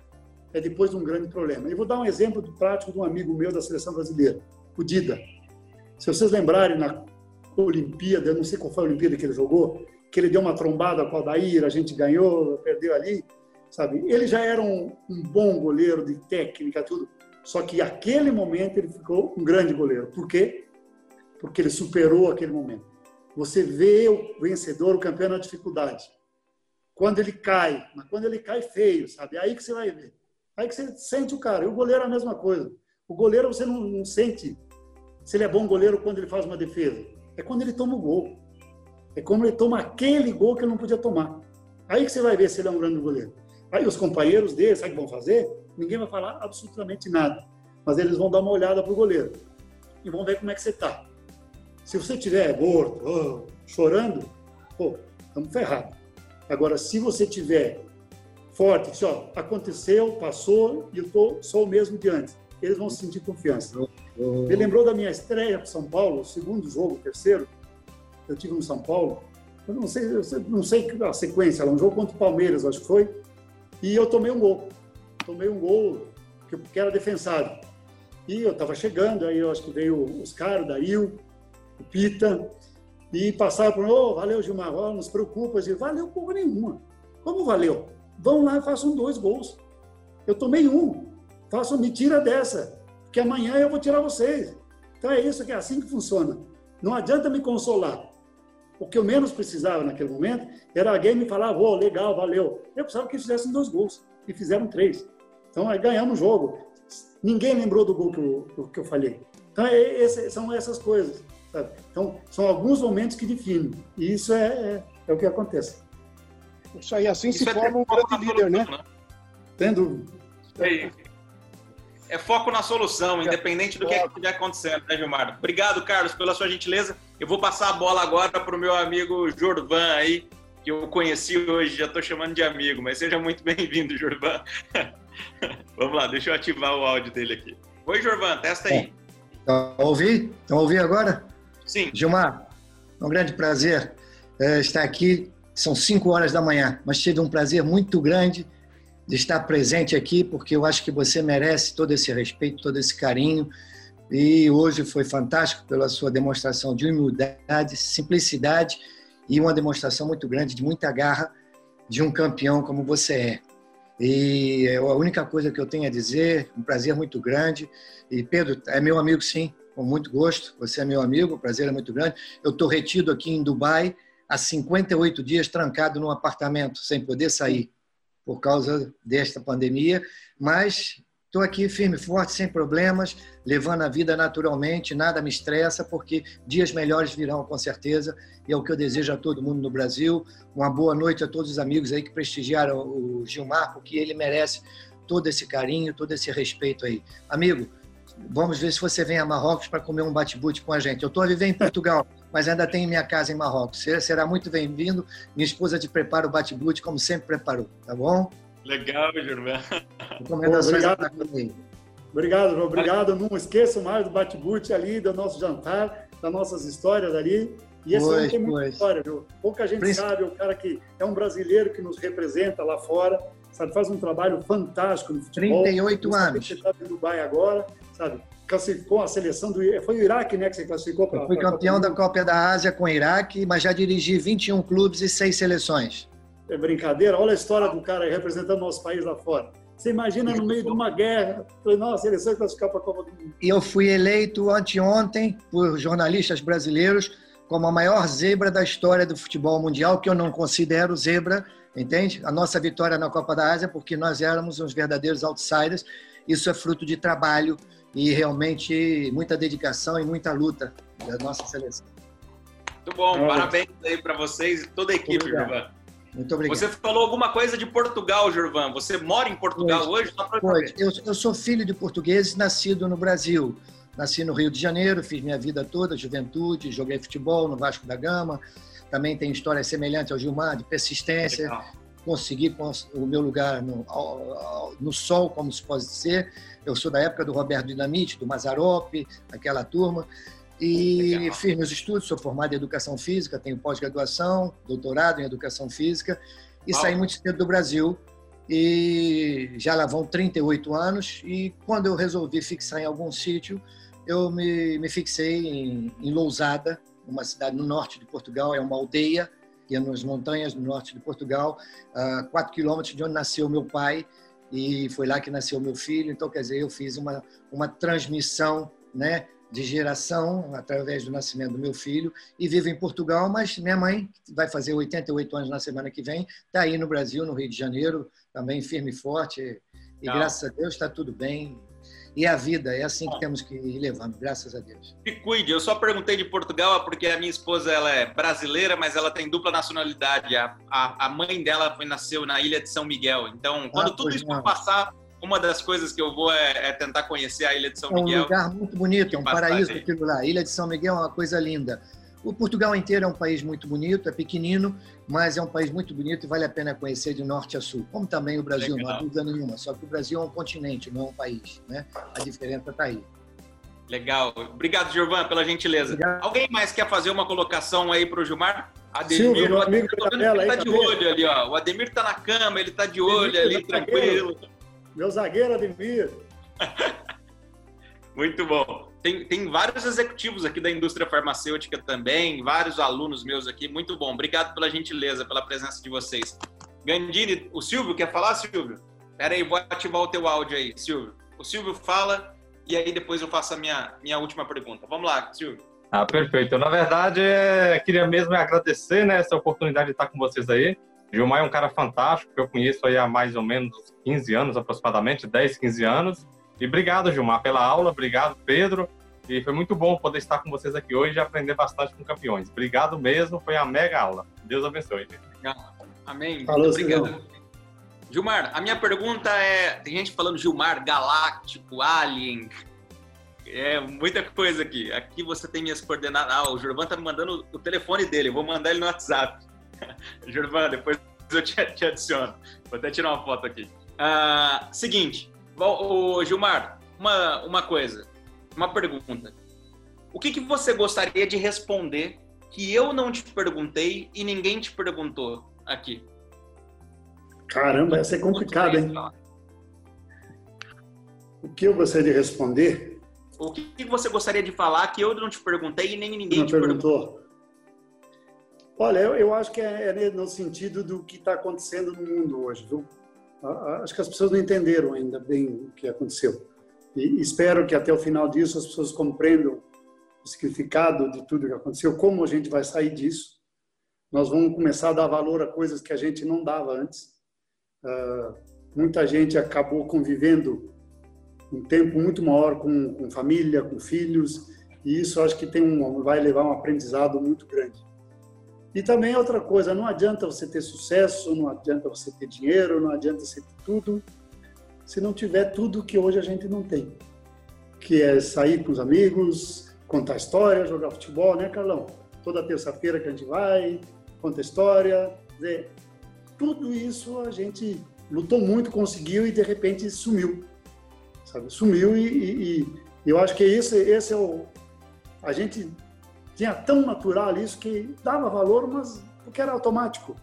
é depois de um grande problema. E vou dar um exemplo prático de um amigo meu da seleção brasileira, o Dida. Se vocês lembrarem na Olimpíada, eu não sei qual foi a Olimpíada que ele jogou, que ele deu uma trombada com o Adair, a gente ganhou, perdeu ali, sabe? Ele já era um, um bom goleiro de técnica, tudo. Só que aquele momento ele ficou um grande goleiro. Por quê? Porque ele superou aquele momento. Você vê o vencedor, o campeão na dificuldade. Quando ele cai, mas quando ele cai feio, sabe? É aí que você vai ver. É aí que você sente o cara. E o goleiro é a mesma coisa. O goleiro você não, não sente se ele é bom goleiro quando ele faz uma defesa. É quando ele toma o gol. É como ele toma aquele gol que ele não podia tomar. Aí que você vai ver se ele é um grande goleiro. Aí os companheiros dele, sabe o que vão fazer? Ninguém vai falar absolutamente nada. Mas eles vão dar uma olhada pro goleiro. E vão ver como é que você tá. Se você tiver gordo, oh, chorando, pô, estamos ferrados. Agora, se você tiver forte, que, ó, aconteceu, passou e eu tô, sou o mesmo de antes, eles vão sentir confiança. Me lembrou da minha estreia para São Paulo, segundo jogo, terceiro, eu tive no São Paulo. Eu não sei, eu não sei a sequência, um jogo contra o Palmeiras, acho que foi. E eu tomei um gol. Tomei um gol que era defensário. E eu estava chegando, aí eu acho que veio os caras, o Dail, o Pita, e passaram por, oh, valeu Gilmar, oh, não se preocupa. Eu disse, valeu porra nenhuma. Como valeu? Vão lá e façam dois gols. Eu tomei um. Façam, me tira dessa, porque amanhã eu vou tirar vocês. Então é isso que é assim que funciona. Não adianta me consolar. O que eu menos precisava naquele momento era alguém me falar, oh, legal, valeu. Eu precisava que eles fizessem dois gols. E fizeram três. Então, aí ganhamos o jogo. Ninguém lembrou do gol que eu, que eu falei. Então, é, esse, são essas coisas. Sabe? Então, são alguns momentos que definem. E isso é, é, é o que acontece. Isso aí, assim isso se é forma um grande líder, né? né? Tendo... É, é foco na solução, independente do que estiver acontecendo, né, Gilmar? Obrigado, Carlos, pela sua gentileza. Eu vou passar a bola agora para o meu amigo Jorvan aí, que eu conheci hoje, já estou chamando de amigo, mas seja muito bem-vindo, Jorvan. Vamos lá, deixa eu ativar o áudio dele aqui. Oi, Jorvan, testa aí. Estão ouvindo? Estão ouvindo agora? Sim. Gilmar, é um grande prazer é, estar aqui. São 5 horas da manhã, mas tive um prazer muito grande de estar presente aqui, porque eu acho que você merece todo esse respeito, todo esse carinho. E hoje foi fantástico pela sua demonstração de humildade, simplicidade e uma demonstração muito grande de muita garra de um campeão como você é. E a única coisa que eu tenho a dizer, um prazer muito grande. E Pedro, é meu amigo sim, com muito gosto. Você é meu amigo, o prazer é muito grande. Eu estou retido aqui em Dubai há 58 dias, trancado num apartamento, sem poder sair por causa desta pandemia, mas estou aqui firme forte, sem problemas, levando a vida naturalmente, nada me estressa, porque dias melhores virão com certeza, e é o que eu desejo a todo mundo no Brasil. Uma boa noite a todos os amigos aí que prestigiaram o Gilmar, porque ele merece todo esse carinho, todo esse respeito aí. Amigo, vamos ver se você vem a Marrocos para comer um bate-boot com a gente. Eu estou a viver em Portugal mas ainda tenho minha casa em Marrocos. Será muito bem-vindo. Minha esposa te prepara o bate-boot, como sempre preparou, tá bom? Legal, Germán. Recomendações obrigado. Obrigado, obrigado. Não esqueçam mais do bate-boot ali, do nosso jantar, das nossas histórias ali. E esse pois, tem muita história, viu? Pouca gente Príncipe. sabe, o cara que é um brasileiro que nos representa lá fora, sabe? Faz um trabalho fantástico no futebol. 38 anos. Está em Dubai agora, sabe? classificou a seleção do. Foi o Iraque, né, que você classificou para. Fui campeão da Copa da Ásia com o Iraque, mas já dirigi 21 clubes e 6 seleções. É brincadeira? Olha a história do cara aí representando nosso país lá fora. Você imagina no meio de uma guerra, nossa, a seleção classificar para a Copa do Mundo. E eu fui eleito anteontem por jornalistas brasileiros como a maior zebra da história do futebol mundial, que eu não considero zebra, entende? A nossa vitória na Copa da Ásia, porque nós éramos uns verdadeiros outsiders. Isso é fruto de trabalho, e realmente muita dedicação e muita luta da nossa seleção. Muito bom, é. parabéns aí para vocês e toda a equipe, Jurvan. Muito obrigado. Você falou alguma coisa de Portugal, Jurvan. Você mora em Portugal pois, hoje? Pois. Eu, eu sou filho de portugueses, nascido no Brasil. Nasci no Rio de Janeiro, fiz minha vida toda, juventude, joguei futebol no Vasco da Gama. Também tem história semelhante ao Gilmar, de persistência. Legal. Consegui o meu lugar no, no sol, como se pode dizer. Eu sou da época do Roberto Dinamite, do Mazarop, aquela turma. E Legal. fiz meus estudos, sou formado em Educação Física, tenho pós-graduação, doutorado em Educação Física. E saí muito cedo do Brasil. E já lá vão 38 anos. E quando eu resolvi fixar em algum sítio, eu me, me fixei em, em Lousada, uma cidade no norte de Portugal, é uma aldeia, que é nas montanhas do norte de Portugal, a 4 quilômetros de onde nasceu meu pai, e foi lá que nasceu meu filho. Então, quer dizer, eu fiz uma, uma transmissão né, de geração através do nascimento do meu filho e vivo em Portugal, mas minha mãe, vai fazer 88 anos na semana que vem, está aí no Brasil, no Rio de Janeiro, também firme e forte. E Não. graças a Deus está tudo bem. E a vida é assim que temos que ir levando, graças a Deus. Se cuide, eu só perguntei de Portugal porque a minha esposa ela é brasileira, mas ela tem dupla nacionalidade. A, a, a mãe dela foi, nasceu na ilha de São Miguel. Então, quando ah, tudo isso for passar, uma das coisas que eu vou é, é, tentar conhecer a Ilha de São Miguel. É um lugar muito bonito, é um paraíso aquilo lá. A Ilha de São Miguel é uma coisa linda. O Portugal inteiro é um país muito bonito, é pequenino, mas é um país muito bonito e vale a pena conhecer de norte a sul. Como também o Brasil, Legal. não há dúvida nenhuma. Só que o Brasil é um continente, não é um país. Né? A diferença está aí. Legal. Obrigado, Gilvan, pela gentileza. Obrigado. Alguém mais quer fazer uma colocação aí para o Gilmar? Ademir, Silvio, o Ademir, ele está de olho ali, ó. O Ademir está na cama, ele está de olho ali, tranquilo. Meu zagueiro, Ademir. Muito bom. Tem, tem vários executivos aqui da indústria farmacêutica também, vários alunos meus aqui. Muito bom. Obrigado pela gentileza, pela presença de vocês. Gandini, o Silvio quer falar, Silvio? Pera aí, vou ativar o teu áudio aí, Silvio. O Silvio fala e aí depois eu faço a minha, minha última pergunta. Vamos lá, Silvio. Ah, perfeito. Na verdade, é, queria mesmo agradecer né, essa oportunidade de estar com vocês aí. Gilmar é um cara fantástico, que eu conheço aí há mais ou menos 15 anos, aproximadamente, 10, 15 anos. E obrigado, Gilmar, pela aula, obrigado, Pedro. E foi muito bom poder estar com vocês aqui hoje e aprender bastante com campeões. Obrigado mesmo, foi uma mega aula. Deus abençoe. Amém. Falou, obrigado. Gilmar, a minha pergunta é: tem gente falando Gilmar, Galáctico, Alien. É muita coisa aqui. Aqui você tem minhas coordenadas. Ah, o Gilvan tá me mandando o telefone dele. Eu vou mandar ele no WhatsApp. Gilvan, depois eu te, te, adiciono. Vou até tirar uma foto aqui. Ah, seguinte, o Gilmar, uma, uma coisa, uma pergunta. O que, que você gostaria de responder que eu não te perguntei e ninguém te perguntou aqui? Caramba, essa é complicada, hein? O que eu gostaria de responder? O que você gostaria de falar que eu não te perguntei e nem ninguém não te perguntou? perguntou? Olha, eu, eu acho que é, é, no sentido do que está acontecendo no mundo hoje, viu? Acho que as pessoas não entenderam ainda bem o que aconteceu. E espero que até o final disso as pessoas compreendam o significado de tudo que aconteceu, como a gente vai sair disso. Nós vamos começar a dar valor a coisas que a gente não dava antes. Uh, muita gente acabou convivendo um tempo muito maior com, com família, com filhos, e isso acho que tem um, vai levar um aprendizado muito grande. E também outra coisa, não adianta você ter sucesso, não adianta você ter dinheiro, não adianta você ter tudo, se não tiver tudo que hoje a gente não tem. Que é sair com os amigos, contar história, jogar futebol, né, Carlão? Toda terça-feira que a gente vai, conta história, tudo isso a gente lutou muito, conseguiu e de repente sumiu. Sabe? Sumiu e, e, e eu acho que esse, esse é o. A gente tinha tão natural isso que dava valor, mas porque era automático.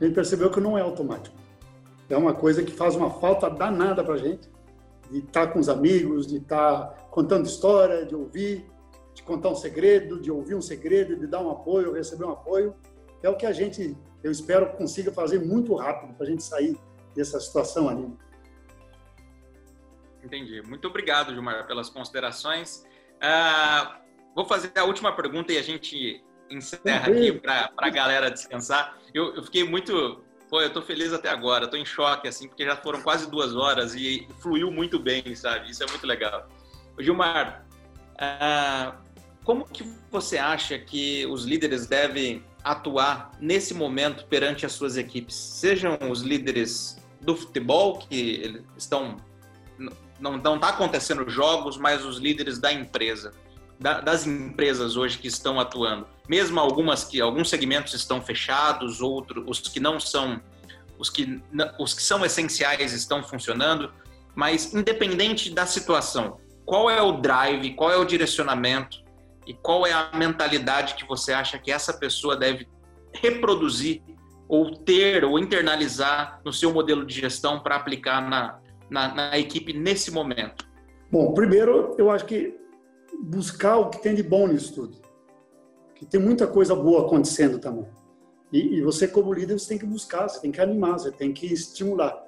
A gente percebeu que não é automático. É uma coisa que faz uma falta danada para a gente, de estar tá com os amigos, de estar tá contando história, de ouvir, de contar um segredo, de ouvir um segredo, de dar um apoio, receber um apoio. É o que a gente, eu espero, consiga fazer muito rápido para a gente sair dessa situação ali. Entendi. Muito obrigado, Gilmar, pelas considerações. Uh, Vou fazer a última pergunta e a gente encerra aqui para a galera descansar. Eu, eu, fiquei muito. Pô, eu tô feliz até agora, tô em choque, assim, porque já foram quase duas horas e fluiu muito bem, sabe? Isso é muito legal. Gilmar, uh, como que você acha que os líderes devem atuar nesse momento perante as suas equipes? Sejam os líderes do futebol, que estão. Não está acontecendo jogos, mas os líderes da empresa da, das empresas hoje que estão atuando, mesmo algumas que alguns segmentos estão fechados, outros os que não são os que os que são essenciais estão funcionando, mas independente da situação, qual é o drive, qual é o direcionamento e qual é a mentalidade que você acha que essa pessoa deve reproduzir ou ter ou internalizar no seu modelo de gestão para aplicar na, na, na equipe nesse momento? Bom, primeiro, eu acho que buscar o que tem de bom nisso tudo. Que tem muita coisa boa acontecendo também. E, e, você, como líder, você tem que buscar, você tem que animar, você tem que estimular.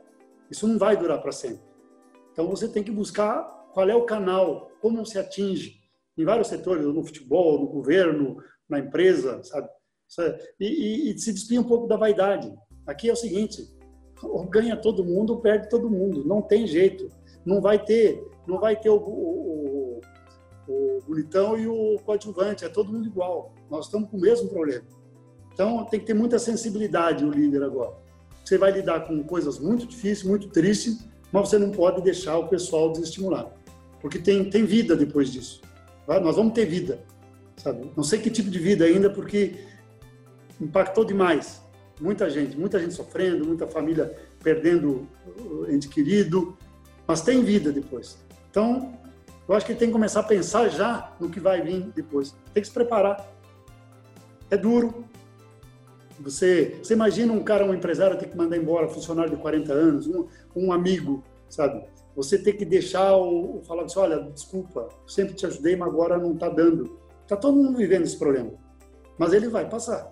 Isso não vai durar para sempre. Então você tem que buscar qual é o canal, como se atinge em vários setores, no futebol, no governo, na empresa, sabe? E, e, e se despir um pouco da vaidade. Aqui é o seguinte: ou ganha todo mundo, ou perde todo mundo. Não tem jeito. Não vai ter, não vai ter o, o bonitão e o coadjuvante. É todo mundo igual. Nós estamos com o mesmo problema. Então tem que ter muita sensibilidade o líder agora. Você vai lidar com coisas muito difíceis, muito tristes, mas você não pode deixar o pessoal desestimular, porque tem tem vida depois disso. Tá? Nós vamos ter vida, sabe? Não sei que tipo de vida ainda, porque impactou demais. Muita gente, muita gente sofrendo, muita família perdendo ente querido, mas tem vida depois. Então, eu acho que tem que começar a pensar já no que vai vir depois. Tem que se preparar. É duro. Você, você imagina um cara, um empresário, ter que mandar embora funcionário de 40 anos, um, um amigo, sabe? Você tem que deixar o, falar assim, olha, desculpa, sempre te ajudei, mas agora não está dando. Está todo mundo vivendo esse problema, mas ele vai passar.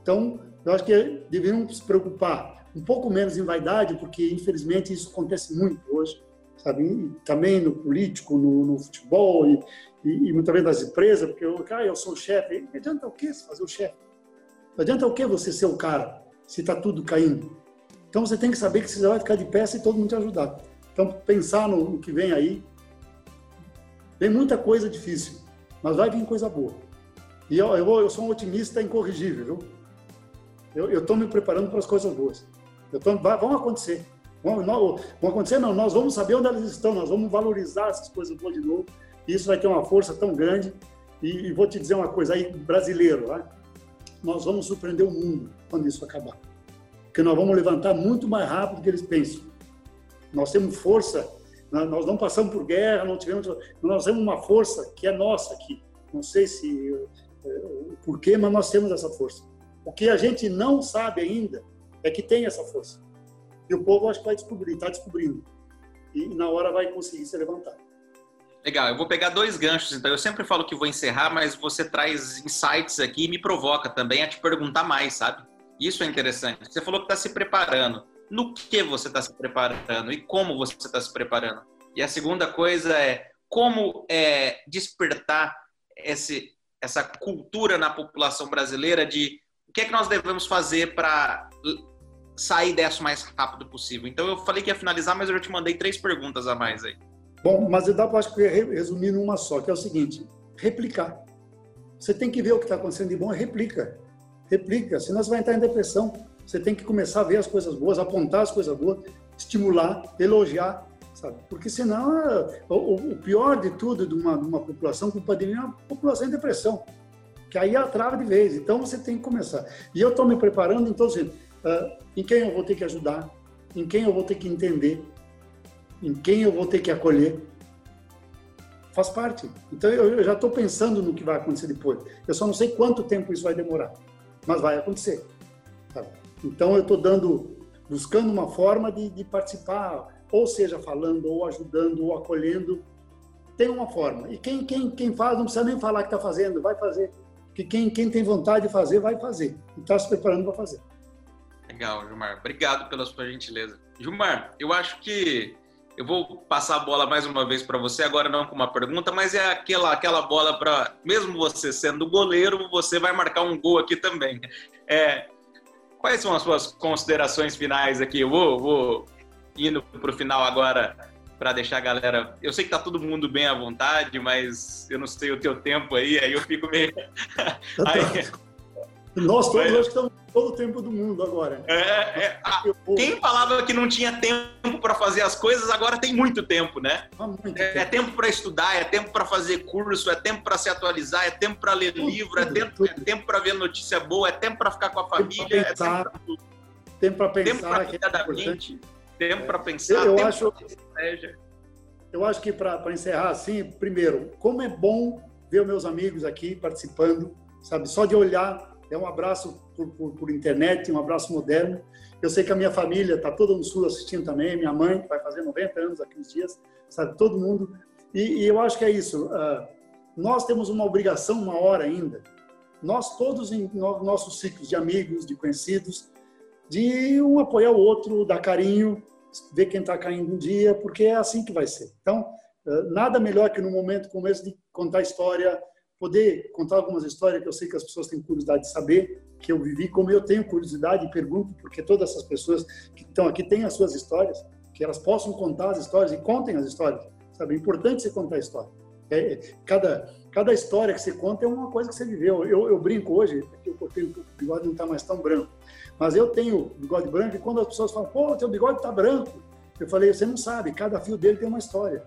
Então, eu acho que deveriam se preocupar um pouco menos em vaidade, porque infelizmente isso acontece muito hoje, sabe? E também no político, no, no futebol e, e, e, muitas vezes nas empresas, porque eu, ah, eu sou o chefe. Não adianta o quê fazer o chefe? Não adianta o quê você ser o cara se está tudo caindo? Então você tem que saber que você vai ficar de pé se todo mundo te ajudar. Então pensar no, no que vem aí, tem muita coisa difícil, mas vai vir coisa boa. E eu, eu, eu sou um otimista incorrigível, viu? Eu estou me preparando para as coisas boas. Eu tô, vai, vão acontecer. Vão, vão acontecer, não. Nós vamos saber onde elas estão, nós vamos valorizar essas coisas de novo. Isso vai ter uma força tão grande. E, e vou te dizer uma coisa aí, brasileiro, né? nós vamos surpreender o mundo quando isso acabar. Porque nós vamos levantar muito mais rápido do que eles pensam. Nós temos força, nós não passamos por guerra, não tivemos, nós temos uma força que é nossa aqui. Não sei se eh, o porquê, mas nós temos essa força. O que a gente não sabe ainda é que tem essa força. E o povo acho que vai descobrir, está descobrindo. E na hora vai conseguir se levantar. Legal, eu vou pegar dois ganchos, então. Eu sempre falo que vou encerrar, mas você traz insights aqui e me provoca também a te perguntar mais, sabe? Isso é interessante. Você falou que está se preparando. No que você está se preparando e como você está se preparando? E a segunda coisa é como é, despertar esse, essa cultura na população brasileira de que é que nós devemos fazer para sair dessa o mais rápido possível? Então eu falei que ia finalizar, mas eu já te mandei três perguntas a mais aí. Bom, mas eu dá para resumir numa só, que é o seguinte: replicar. Você tem que ver o que está acontecendo de bom e replica. Replica, senão você vai entrar em depressão. Você tem que começar a ver as coisas boas, apontar as coisas boas, estimular, elogiar, sabe? Porque senão o, pior de tudo de uma, de uma população com pandemia é uma população em depressão que aí atrava de vez. Então você tem que começar. E eu estou me preparando, então, assim, uh, em quem eu vou ter que ajudar, em quem eu vou ter que entender, em quem eu vou ter que acolher. Faz parte. Então eu, já estou pensando no que vai acontecer depois. Eu só não sei quanto tempo isso vai demorar, mas vai acontecer. Tá? Então eu estou dando, buscando uma forma de, de participar, ou seja, falando, ou ajudando, ou acolhendo. Tem uma forma. E quem, quem, quem faz não precisa nem falar que está fazendo, vai fazer que quem, quem tem vontade de fazer, vai fazer. E está se preparando para fazer. Legal, Gilmar. Obrigado pela sua gentileza. Gilmar, eu acho que eu vou passar a bola mais uma vez para você, agora não com uma pergunta, mas é aquela, aquela bola para, mesmo você sendo goleiro, você vai marcar um gol aqui também. É, quais são as suas considerações finais aqui? Eu vou, vou indo para o final agora para deixar a galera. Eu sei que tá todo mundo bem à vontade, mas eu não sei o teu tempo aí, aí eu fico meio. aí... Nós todos mas... estamos todo o tempo do mundo agora. É, é, a... Quem falava que não tinha tempo para fazer as coisas, agora tem muito tempo, né? Muito é, tempo. é, tempo para estudar, é tempo para fazer curso, é tempo para se atualizar, é tempo para ler tudo, livro, é tudo, é tempo, tudo. é tempo para ver notícia boa, é tempo para ficar com a família, tempo para pensar, tempo para pensar, tempo da mente tempo para pensar, eu, tempo acho, Eu acho que para encerrar assim, primeiro, como é bom ver meus amigos aqui participando, sabe? Só de olhar é um abraço por, por, por internet, um abraço moderno. Eu sei que a minha família está toda no sul assistindo também, minha mãe que vai fazer 90 anos aqui uns dias, sabe? Todo mundo. E, e eu acho que é isso. Uh, nós temos uma obrigação maior ainda. Nós todos em nossos ciclos de amigos, de conhecidos, de um apoiar o outro, dar carinho, ver quem está caindo um dia, porque é assim que vai ser. Então, eh, nada melhor que no momento como esse de contar história, poder contar algumas histórias que eu sei que as pessoas têm curiosidade de saber, que eu vivi, como eu tenho curiosidade e pergunto, porque todas essas pessoas que estão aqui têm as suas histórias, que elas possam contar as histórias e contem as histórias. Sabe? É importante você contar a história. É, é, cada, cada história que você conta é uma coisa que você viveu. Eu, eu brinco hoje, eu cortei o bigode não está mais tão branco, mas eu tenho bigode branco e quando as pessoas falam, pô, teu bigode está branco, eu falei, você não sabe, cada fio dele tem uma história.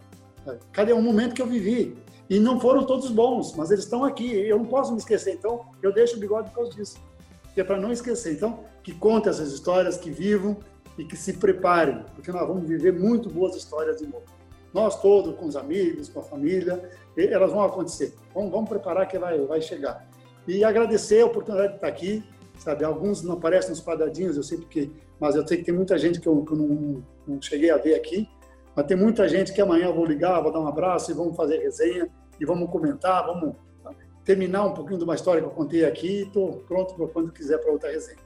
Cada um momento que eu vivi. E não foram todos bons, mas eles estão aqui. Eu não posso me esquecer, então eu deixo o bigode por causa disso. Que é para não esquecer. Então, que contem essas histórias, que vivam e que se preparem, porque nós vamos viver muito boas histórias de novo. Nós todos, com os amigos, com a família, elas vão acontecer. Vamos, vamos preparar que vai, vai chegar. E agradecer a oportunidade de estar aqui. Sabe, alguns não aparecem nos quadradinhos, eu sei porque, mas eu sei que tem muita gente que eu, que eu não, não cheguei a ver aqui. Mas tem muita gente que amanhã eu vou ligar, vou dar um abraço e vamos fazer resenha e vamos comentar, vamos terminar um pouquinho de uma história que eu contei aqui. Estou pronto para quando quiser para outra resenha.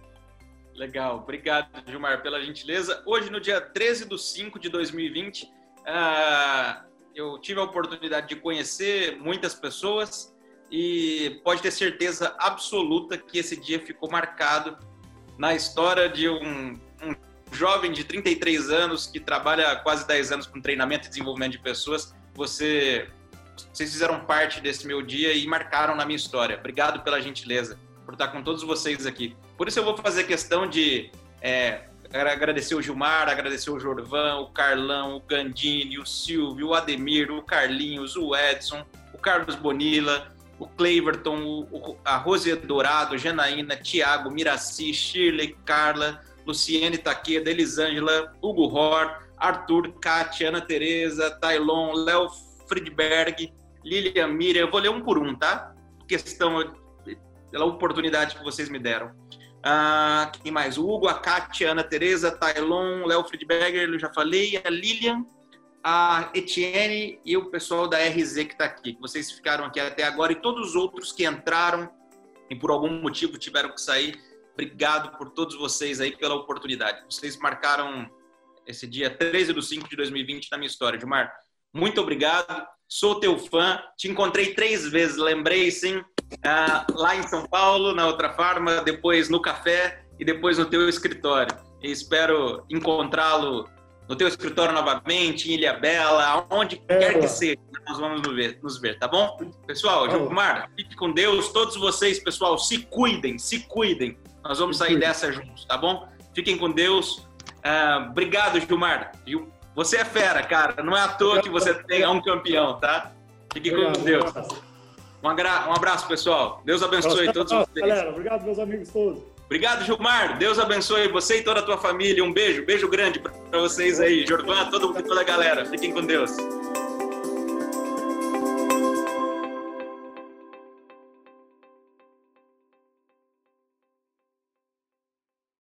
Legal, obrigado, Gilmar, pela gentileza. Hoje, no dia 13 de 5 de 2020, uh, eu tive a oportunidade de conhecer muitas pessoas e pode ter certeza absoluta que esse dia ficou marcado na história de um jovem de 33 anos que trabalha quase 10 anos com treinamento e desenvolvimento de pessoas, você, vocês fizeram parte desse meu dia e marcaram na minha história. Obrigado pela gentileza, por estar com todos vocês aqui. Por isso eu vou fazer questão de é, agradecer o Gilmar, agradecer o Jorvan, o Carlão, o Gandini, o Silvio, o Ademir, o Carlinhos, o Edson, o Carlos Bonilla, o Cleverton, a Rose Dourado, Janaína, Tiago, Miraci, Shirley, Carla, Luciene Taqueda, Elisângela, Hugo Hor, Arthur, Kátia, Ana Tereza, Tailon, Léo Friedberg, Lilian Miriam. Eu vou ler um por um, tá? Questão pela oportunidade que vocês me deram. Ah, quem mais? O Hugo, a Kátia, Ana Tereza, Tailon, Léo Friedberger, eu já falei, a Lilian, a Etienne e o pessoal da RZ que está aqui, vocês ficaram aqui até agora, e todos os outros que entraram e por algum motivo tiveram que sair. Obrigado por todos vocês aí pela oportunidade. Vocês marcaram esse dia 13 de 5 de 2020 na minha história. Gilmar, muito obrigado. Sou teu fã. Te encontrei três vezes, lembrei sim. Lá em São Paulo, na outra farma, depois no café e depois no teu escritório. E espero encontrá-lo no teu escritório novamente, em Ilha Bela, aonde é, quer que seja, nós vamos nos ver, nos ver, tá bom? Pessoal, Gilmar, fique com Deus. Todos vocês, pessoal, se cuidem, se cuidem. Nós vamos sair dessa juntos, tá bom? Fiquem com Deus. Uh, obrigado, Gilmar. Você é fera, cara. Não é à toa que você tem um campeão, tá? Fiquem com Deus. Um, um abraço, pessoal. Deus abençoe todos vocês. Galera, obrigado, meus amigos todos. Obrigado, Gilmar. Deus abençoe você e toda a tua família. Um beijo, beijo grande para vocês aí, Jordan, todo, toda a galera. Fiquem com Deus.